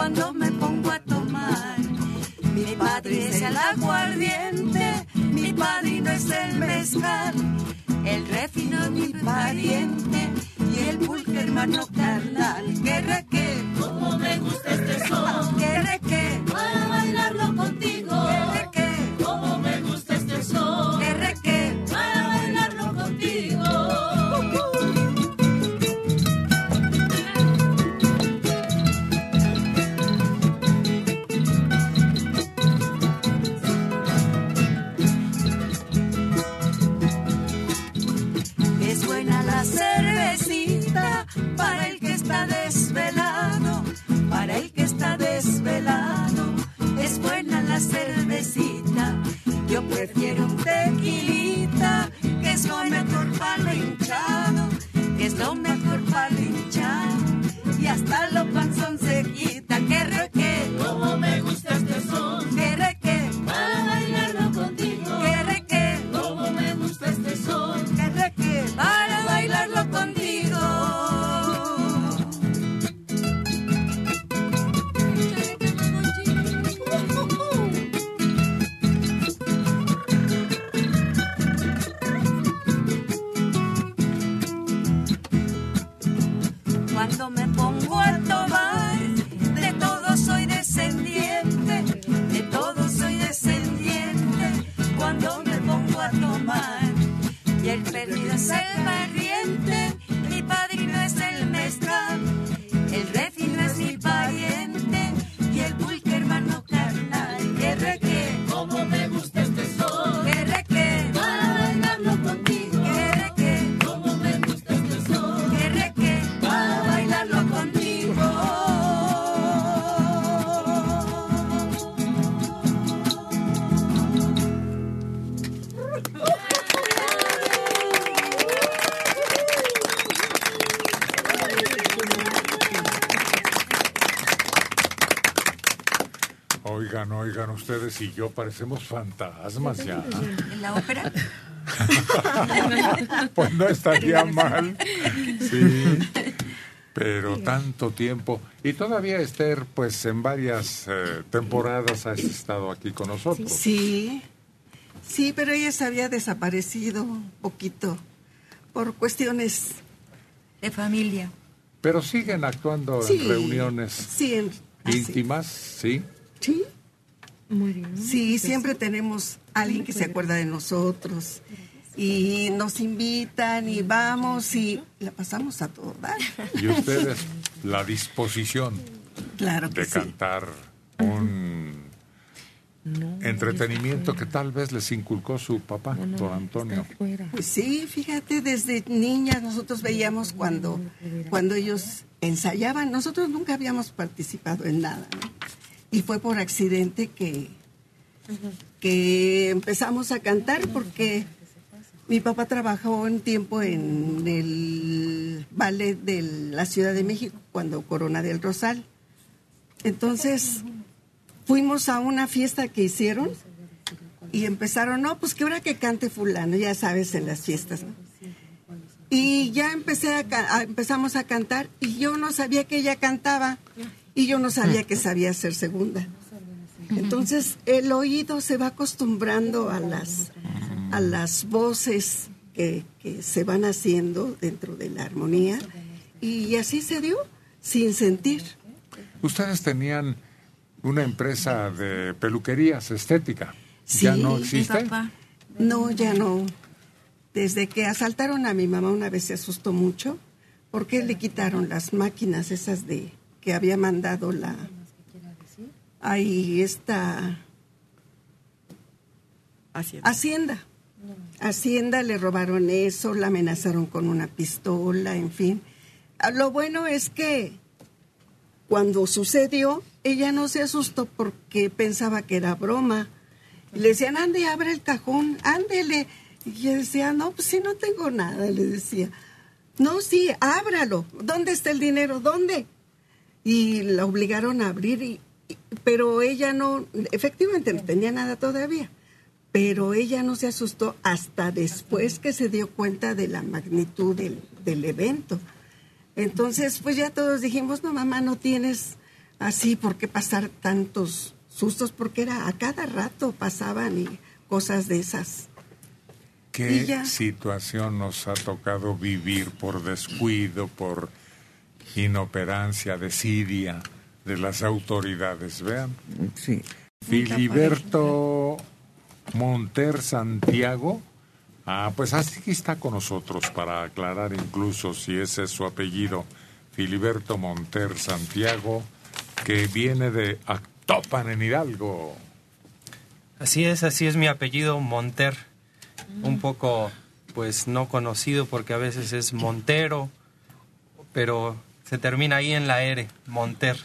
cuando me pongo a tomar. Mi padre es el aguardiente, mi padrino es el mezcal, el refino es mi pariente y el pulque hermano carnal. Que reque, como me gusta este son. Que prefiero un tequilita, que es lo mejor para hinchado, que es lo mejor para hinchado. Y hasta lo panzón ustedes y yo parecemos fantasmas ya. ¿En la ópera? Pues no estaría mal. Sí. Pero tanto tiempo. Y todavía Esther, pues en varias eh, temporadas has estado aquí con nosotros. Sí, sí, pero ella se había desaparecido un poquito por cuestiones de familia. Pero siguen actuando Sí. en reuniones Sí, en- así. íntimas, ¿sí? Sí. Muy bien. Sí, siempre tenemos alguien que se acuerda de nosotros y nos invitan y vamos y la pasamos a todo dar. Y ustedes, la disposición Claro de sí. cantar un entretenimiento que tal vez les inculcó su papá, don Antonio. Pues sí, fíjate, desde niñas nosotros veíamos cuando, cuando ellos ensayaban, nosotros nunca habíamos participado en nada, ¿no? Y fue por accidente que, que empezamos a cantar porque mi papá trabajó un tiempo en el ballet de la Ciudad de México cuando Corona del Rosal. Entonces fuimos a una fiesta que hicieron y empezaron, no, pues que ahora que cante fulano, ya sabes, en las fiestas. ¿no? Y ya empecé a, a- empezamos a cantar y yo no sabía que ella cantaba y yo no sabía que sabía ser segunda. Entonces el oído se va acostumbrando a las, a las voces que, que se van haciendo dentro de la armonía y así se dio, sin sentir. Ustedes tenían una empresa de peluquerías estética. ¿Ya Sí, no mi existe? No, ya no. Desde que asaltaron a mi mamá una vez se asustó mucho porque le quitaron las máquinas esas de que había mandado la ahí esta Hacienda. Hacienda le robaron eso, la amenazaron con una pistola, en fin. Ah, Lo bueno es que cuando sucedió, ella no se asustó porque pensaba que era broma. Le decían, ande, abre el cajón, ándele. Y yo decía, no, pues si no tengo nada, le decía. No, sí, ábralo. ¿Dónde está el dinero? ¿Dónde? Y la obligaron a abrir, y, y- pero ella no, efectivamente no tenía nada todavía. Pero ella no se asustó hasta después que se dio cuenta de la magnitud del, del evento. Entonces, pues ya todos dijimos, no, mamá, no tienes así por qué pasar tantos sustos porque era a cada rato pasaban y cosas de esas. ¿Qué situación nos ha tocado vivir por descuido, por inoperancia, desidia de las autoridades? Vean. Sí. Filiberto Monter Santiago. Ah, pues así que está con nosotros para aclarar incluso si ese es su apellido. Filiberto Monter Santiago, que viene de Actopan en Hidalgo. Así es, así es mi apellido, Monter. Un poco, pues, no conocido porque a veces es Montero, pero se termina ahí en la R, Monter.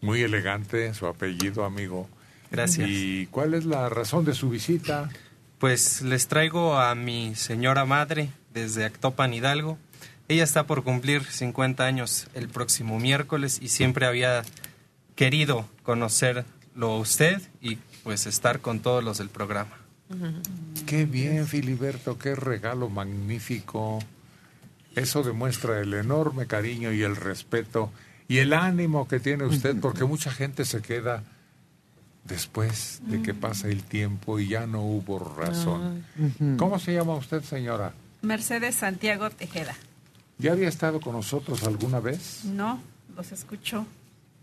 Muy elegante su apellido, amigo. Gracias. ¿Y cuál es la razón de su visita? Pues les traigo a mi señora madre desde Actopan, Hidalgo. Ella está por cumplir 50 años el próximo miércoles y siempre había querido conocerlo a usted y pues estar con todos los del programa. Qué bien, Filiberto, qué regalo magnífico. Eso demuestra el enorme cariño y el respeto y el ánimo que tiene usted, porque mucha gente se queda después de que pasa el tiempo y ya no hubo razón. ¿Cómo se llama usted, señora? Mercedes Santiago Tejeda. ¿Ya había estado con nosotros alguna vez? No, los escucho.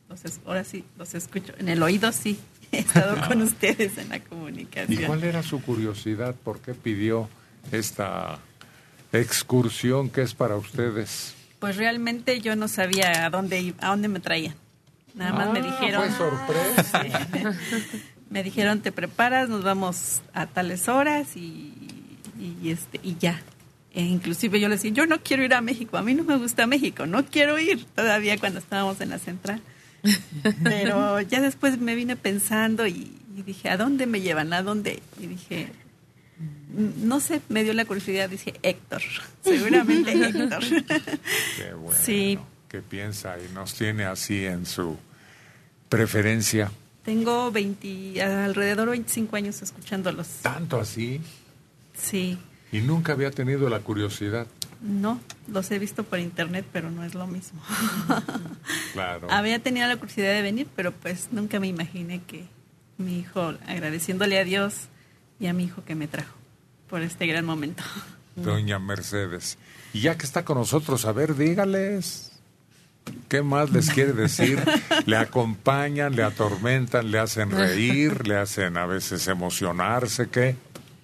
Los es- ahora sí, los escucho. En el oído sí. He estado con ustedes en la ¿Y comunicación. cuál era su curiosidad? ¿Por qué pidió esta excursión que es para ustedes? Pues realmente yo no sabía a dónde, a dónde me traían. Nada más me Ah, dijeron. fue sorpresa. me dijeron, te preparas, nos vamos a tales horas y, y, este, y ya. E inclusive yo les decía, yo no quiero ir a México, a mí no me gusta México, no quiero ir todavía cuando estábamos en la central. Pero ya después me vine pensando y, y dije, ¿a dónde me llevan? ¿A dónde? Y dije, "Mm, no sé, me dio la curiosidad, dije, Héctor, seguramente Héctor. Qué bueno. Sí, ¿Qué piensa y nos tiene así en su preferencia? tengo 20, alrededor de 25 años escuchándolos. Tanto así. Sí, Y nunca había tenido la curiosidad. no, los he visto por internet, pero no es lo mismo. Claro. Había tenido la curiosidad de venir, pero pues nunca me imaginé que mi hijo, agradeciéndole a Dios y a mi hijo que me trajo por este gran momento. Doña Mercedes. Y ya que está con nosotros, a ver, dígales. ¿Qué más les quiere decir? Le acompañan, le atormentan, le hacen reír, le hacen a veces emocionarse, ¿qué?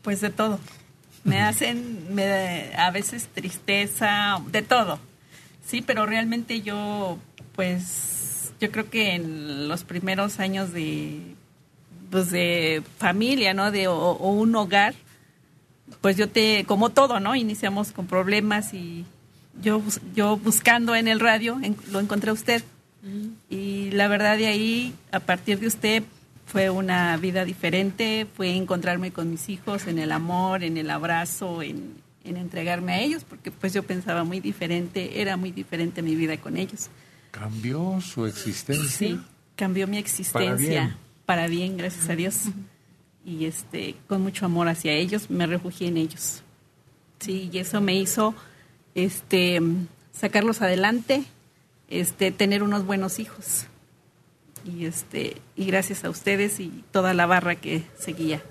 Pues de todo. Me hacen me, a veces tristeza, de todo. Sí, pero realmente yo, pues, yo creo que en los primeros años de, pues, de familia, ¿no? De o, o un hogar, pues yo te, como todo, ¿no? Iniciamos con problemas y yo, bus- yo buscando en el radio en- lo encontré a usted. Y la verdad de ahí, a partir de usted, fue una vida diferente, fue encontrarme con mis hijos en el amor, en el abrazo, en, en entregarme a ellos, porque pues yo pensaba muy diferente, era muy diferente mi vida con ellos. Cambió su existencia. Sí, cambió mi existencia bien. Para bien, gracias a Dios. Y este, con mucho amor hacia ellos, me refugié en ellos. Sí, y eso me hizo este sacarlos adelante, este tener unos buenos hijos. Y este y gracias a ustedes y toda la barra que seguía.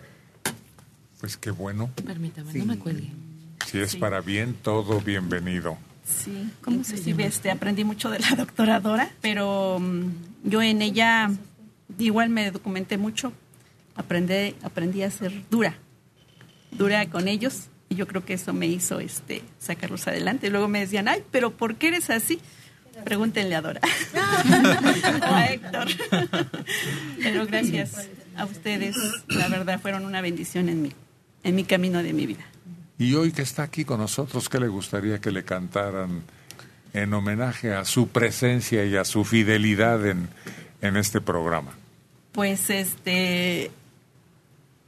Pues qué bueno. Permítame, no me cuelgue. Si es Sí. para bien, todo bienvenido. Sí, ¿cómo se dice? Este, aprendí mucho de la doctora Dora, pero mm, yo en ella igual me documenté mucho, aprendí, aprendí a ser dura, dura con ellos, y yo creo que eso me hizo este, sacarlos adelante. Luego me decían, ay, pero ¿por qué eres así? Pregúntenle a Dora. o a Héctor. pero gracias a ustedes, la verdad, fueron una bendición en mí, en mi camino de mi vida. Y hoy que está aquí con nosotros, ¿qué le gustaría que le cantaran en homenaje a su presencia y a su fidelidad en, en este programa? Pues este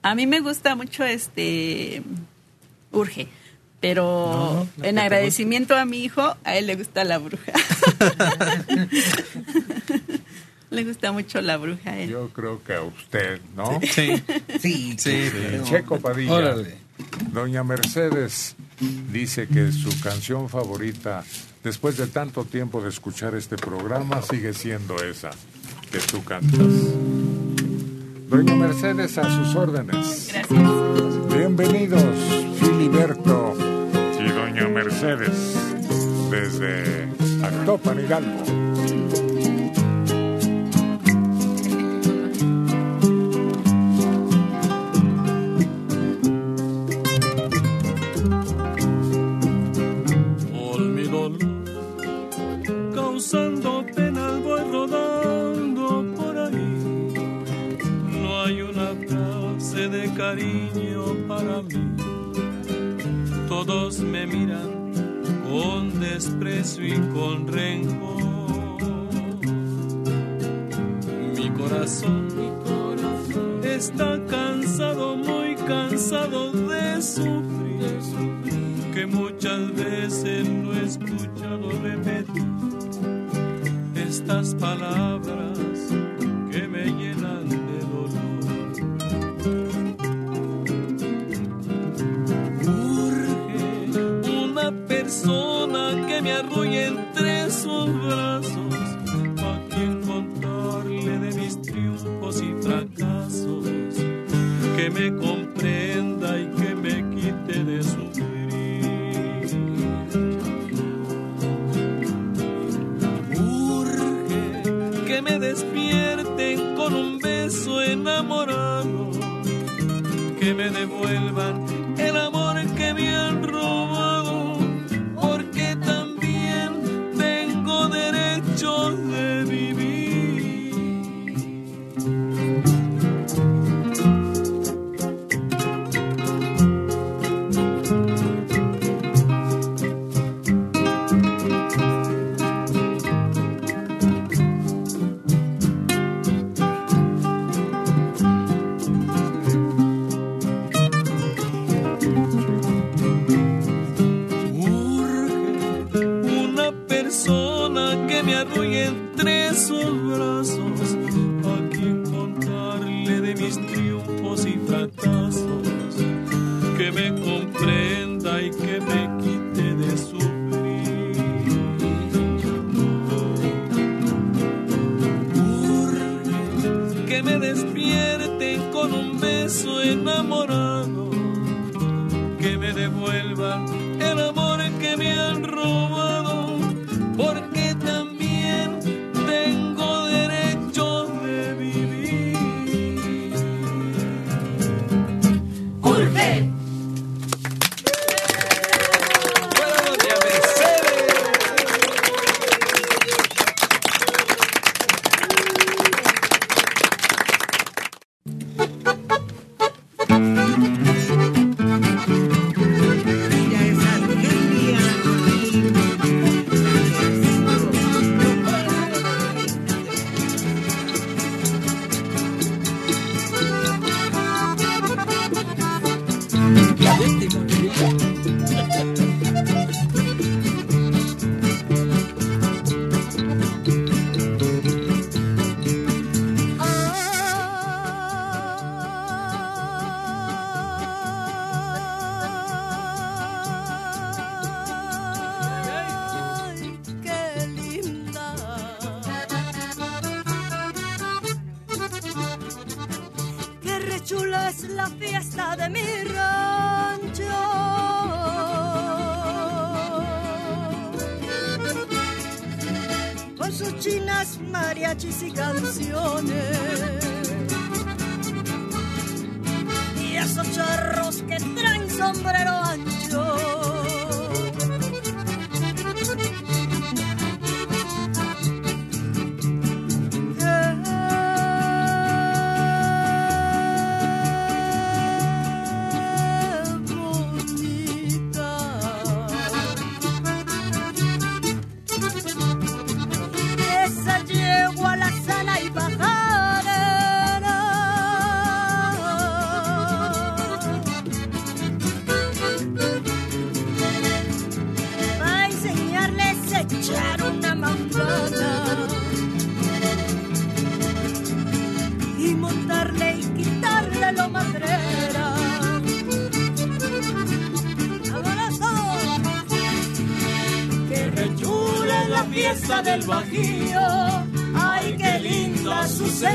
a mí me gusta mucho este Urge, pero No, en agradecimiento a mi hijo, a él le gusta la bruja. le gusta mucho la bruja. a él. Yo creo que a usted, ¿no? Sí. Sí. Sí, pero- Checo Padilla. Órale. Doña Mercedes dice que su canción favorita, después de tanto tiempo de escuchar este programa, sigue siendo esa que tú cantas. Doña Mercedes, a sus órdenes. Gracias. Bienvenidos, Filiberto y Doña Mercedes, desde Actopan Hidalgo. usando cariño para mí. Todos me miran con desprecio y con rencor. Mi corazón, mi corazón está cansado, muy cansado de sufrir, que muchas veces lo he escuchado repetir estas palabras persona que me arrulle entre sus brazos, a quien contarle de mis triunfos y fracasos, que me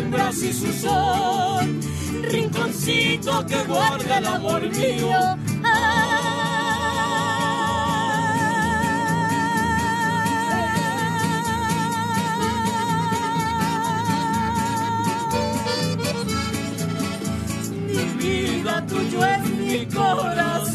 sus hembras y su sol. Rinconcito que guarda el amor mío. Mi vida tuyo es mi corazón.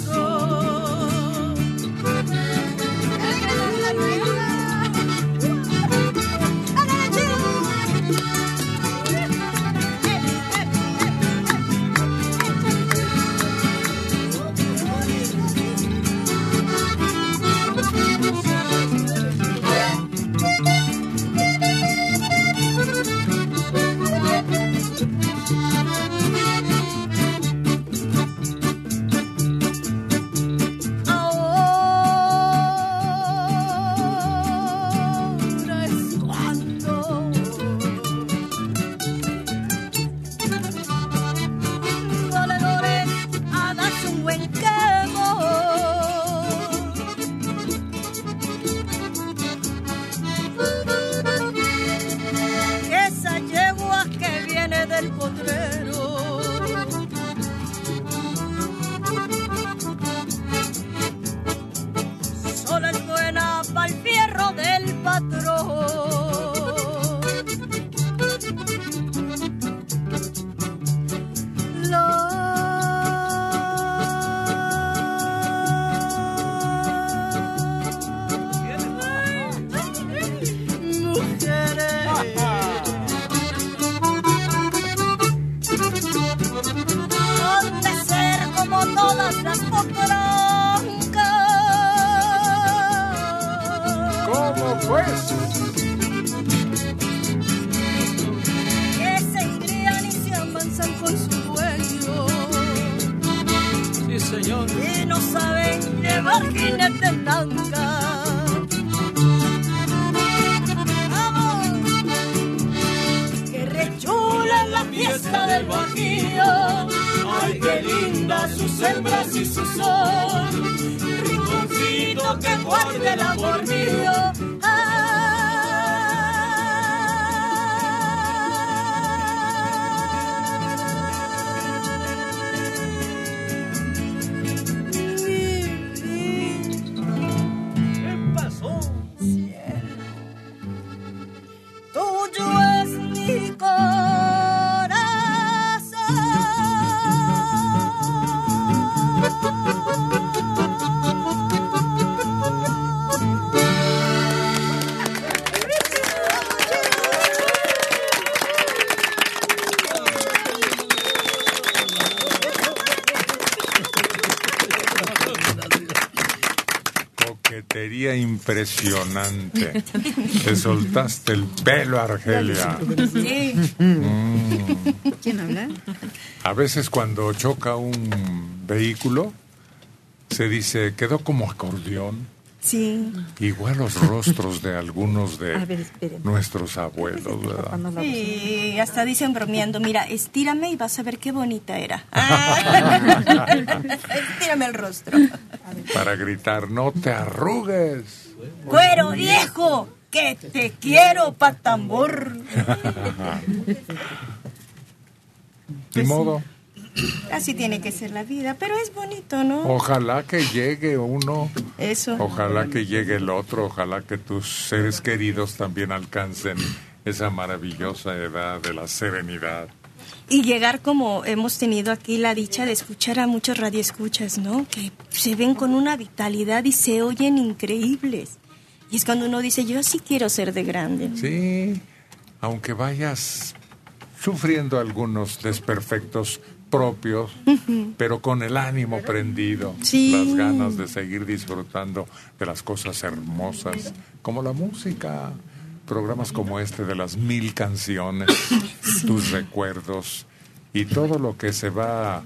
Impresionante. Te soltaste el pelo, Argelia. Sí. Mm. ¿Quién habla? A veces cuando choca un vehículo, se dice, quedó como acordeón. Sí. Igual los rostros de algunos de ver, nuestros abuelos, ¿verdad? Sí, hasta dicen bromeando, mira, estírame y vas a ver qué bonita era. Ah. estírame el rostro. Para gritar, no te arrugues. Que te quiero, patambor. Ni modo. Así tiene que ser la vida, pero es bonito, ¿no? Ojalá que llegue uno. Eso. Ojalá que llegue el otro. Ojalá que tus seres queridos también alcancen esa maravillosa edad de la serenidad. Y llegar como hemos tenido aquí la dicha de escuchar a muchos radioescuchas, ¿no? Que se ven con una vitalidad y se oyen increíbles. Y es cuando uno dice, yo sí quiero ser de grande. Sí, aunque vayas sufriendo algunos desperfectos propios, pero con el ánimo prendido, Sí. las ganas de seguir disfrutando de las cosas hermosas, como la música, programas como este de las mil canciones, tus recuerdos y todo lo que se va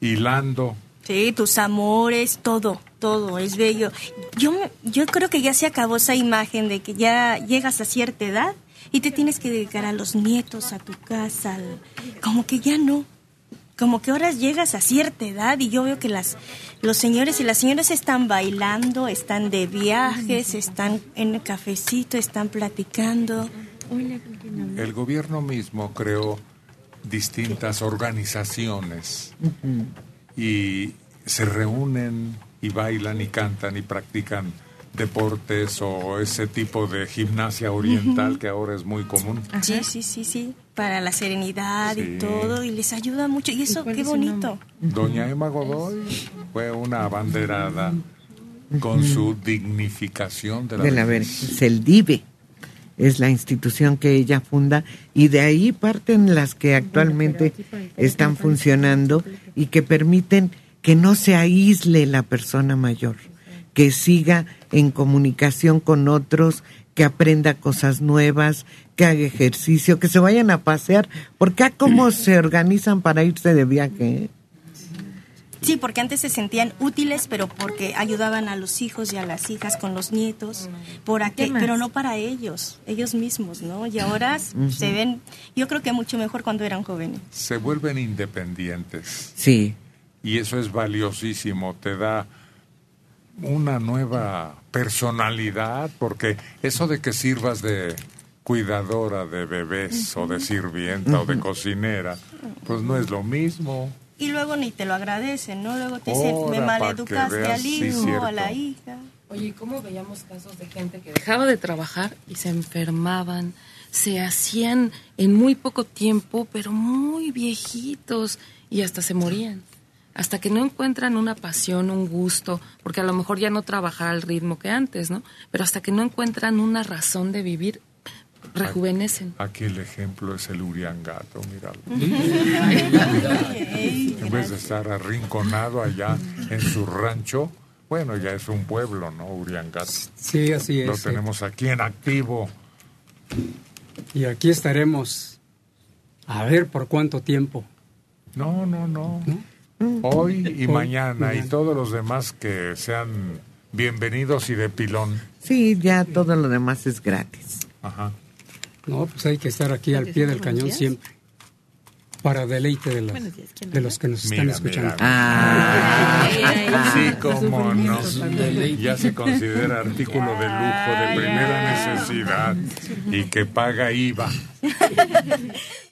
hilando. Sí, tus amores, todo, todo, es bello. Yo, me- yo creo que ya se acabó esa imagen de que ya llegas a cierta edad y te tienes que dedicar a los nietos, a tu casa, al- como que ya no. Como que ahora llegas a cierta edad y yo veo que las, los señores y las señoras están bailando, están de viajes, están en el cafecito, están platicando. el gobierno mismo creó distintas organizaciones y se reúnen y bailan y cantan y practican deportes o ese tipo de gimnasia oriental que ahora es muy común. Sí, sí, sí, sí, para la serenidad Sí. y todo, y les ayuda mucho. Y eso, qué bonito. Doña Emma Godoy fue una abanderada con su dignificación de la, de la vejez. vejez, el DIVE es la institución que ella funda y de ahí parten las que actualmente están funcionando y que permiten que no se aísle la persona mayor, que siga en comunicación con otros, que aprenda cosas nuevas, que haga ejercicio, que se vayan a pasear, porque a cómo se organizan para irse de viaje. ¿eh? Sí, porque antes se sentían útiles, pero porque ayudaban a los hijos y a las hijas con los nietos, por ¿Qué aquel, pero no para ellos, ellos mismos, ¿no? Y ahora Ujú. se ven, yo creo que mucho mejor cuando eran jóvenes. Se vuelven independientes. Sí. Y eso es valiosísimo, te da una nueva personalidad, porque eso de que sirvas de cuidadora de bebés o de sirvienta o de cocinera, pues no es lo mismo. Y luego ni te lo agradecen, ¿no? Luego te dicen, me maleducaste veas, al hijo, a la hija. Oye, ¿cómo veíamos casos de gente que dejaba de trabajar y se enfermaban? Se hacían en muy poco tiempo, pero muy viejitos y hasta se morían. Hasta que no encuentran una pasión, un gusto, porque a lo mejor ya no trabajar al ritmo que antes, ¿no? Pero hasta que no encuentran una razón de vivir, rejuvenecen. Aquí el ejemplo es el Uriangato, míralo. En vez de estar arrinconado allá en su rancho, bueno, ya es un pueblo, ¿no? Uriangato. Sí, así Lo es. tenemos aquí en activo. Y aquí estaremos a ver por cuánto tiempo. No, no, no. Hoy y Hoy, mañana y todos los demás que sean bienvenidos y de pilón. Sí, ya todo lo demás es gratis. Ajá. No, pues hay que estar aquí al pie del cañón días. siempre. Para deleite de, los- Buenos días, ¿quién de los que nos están Mira, escuchando. mira. Ah. Sí, cómo no. Ya se considera artículo de lujo de primera necesidad y que paga IVA.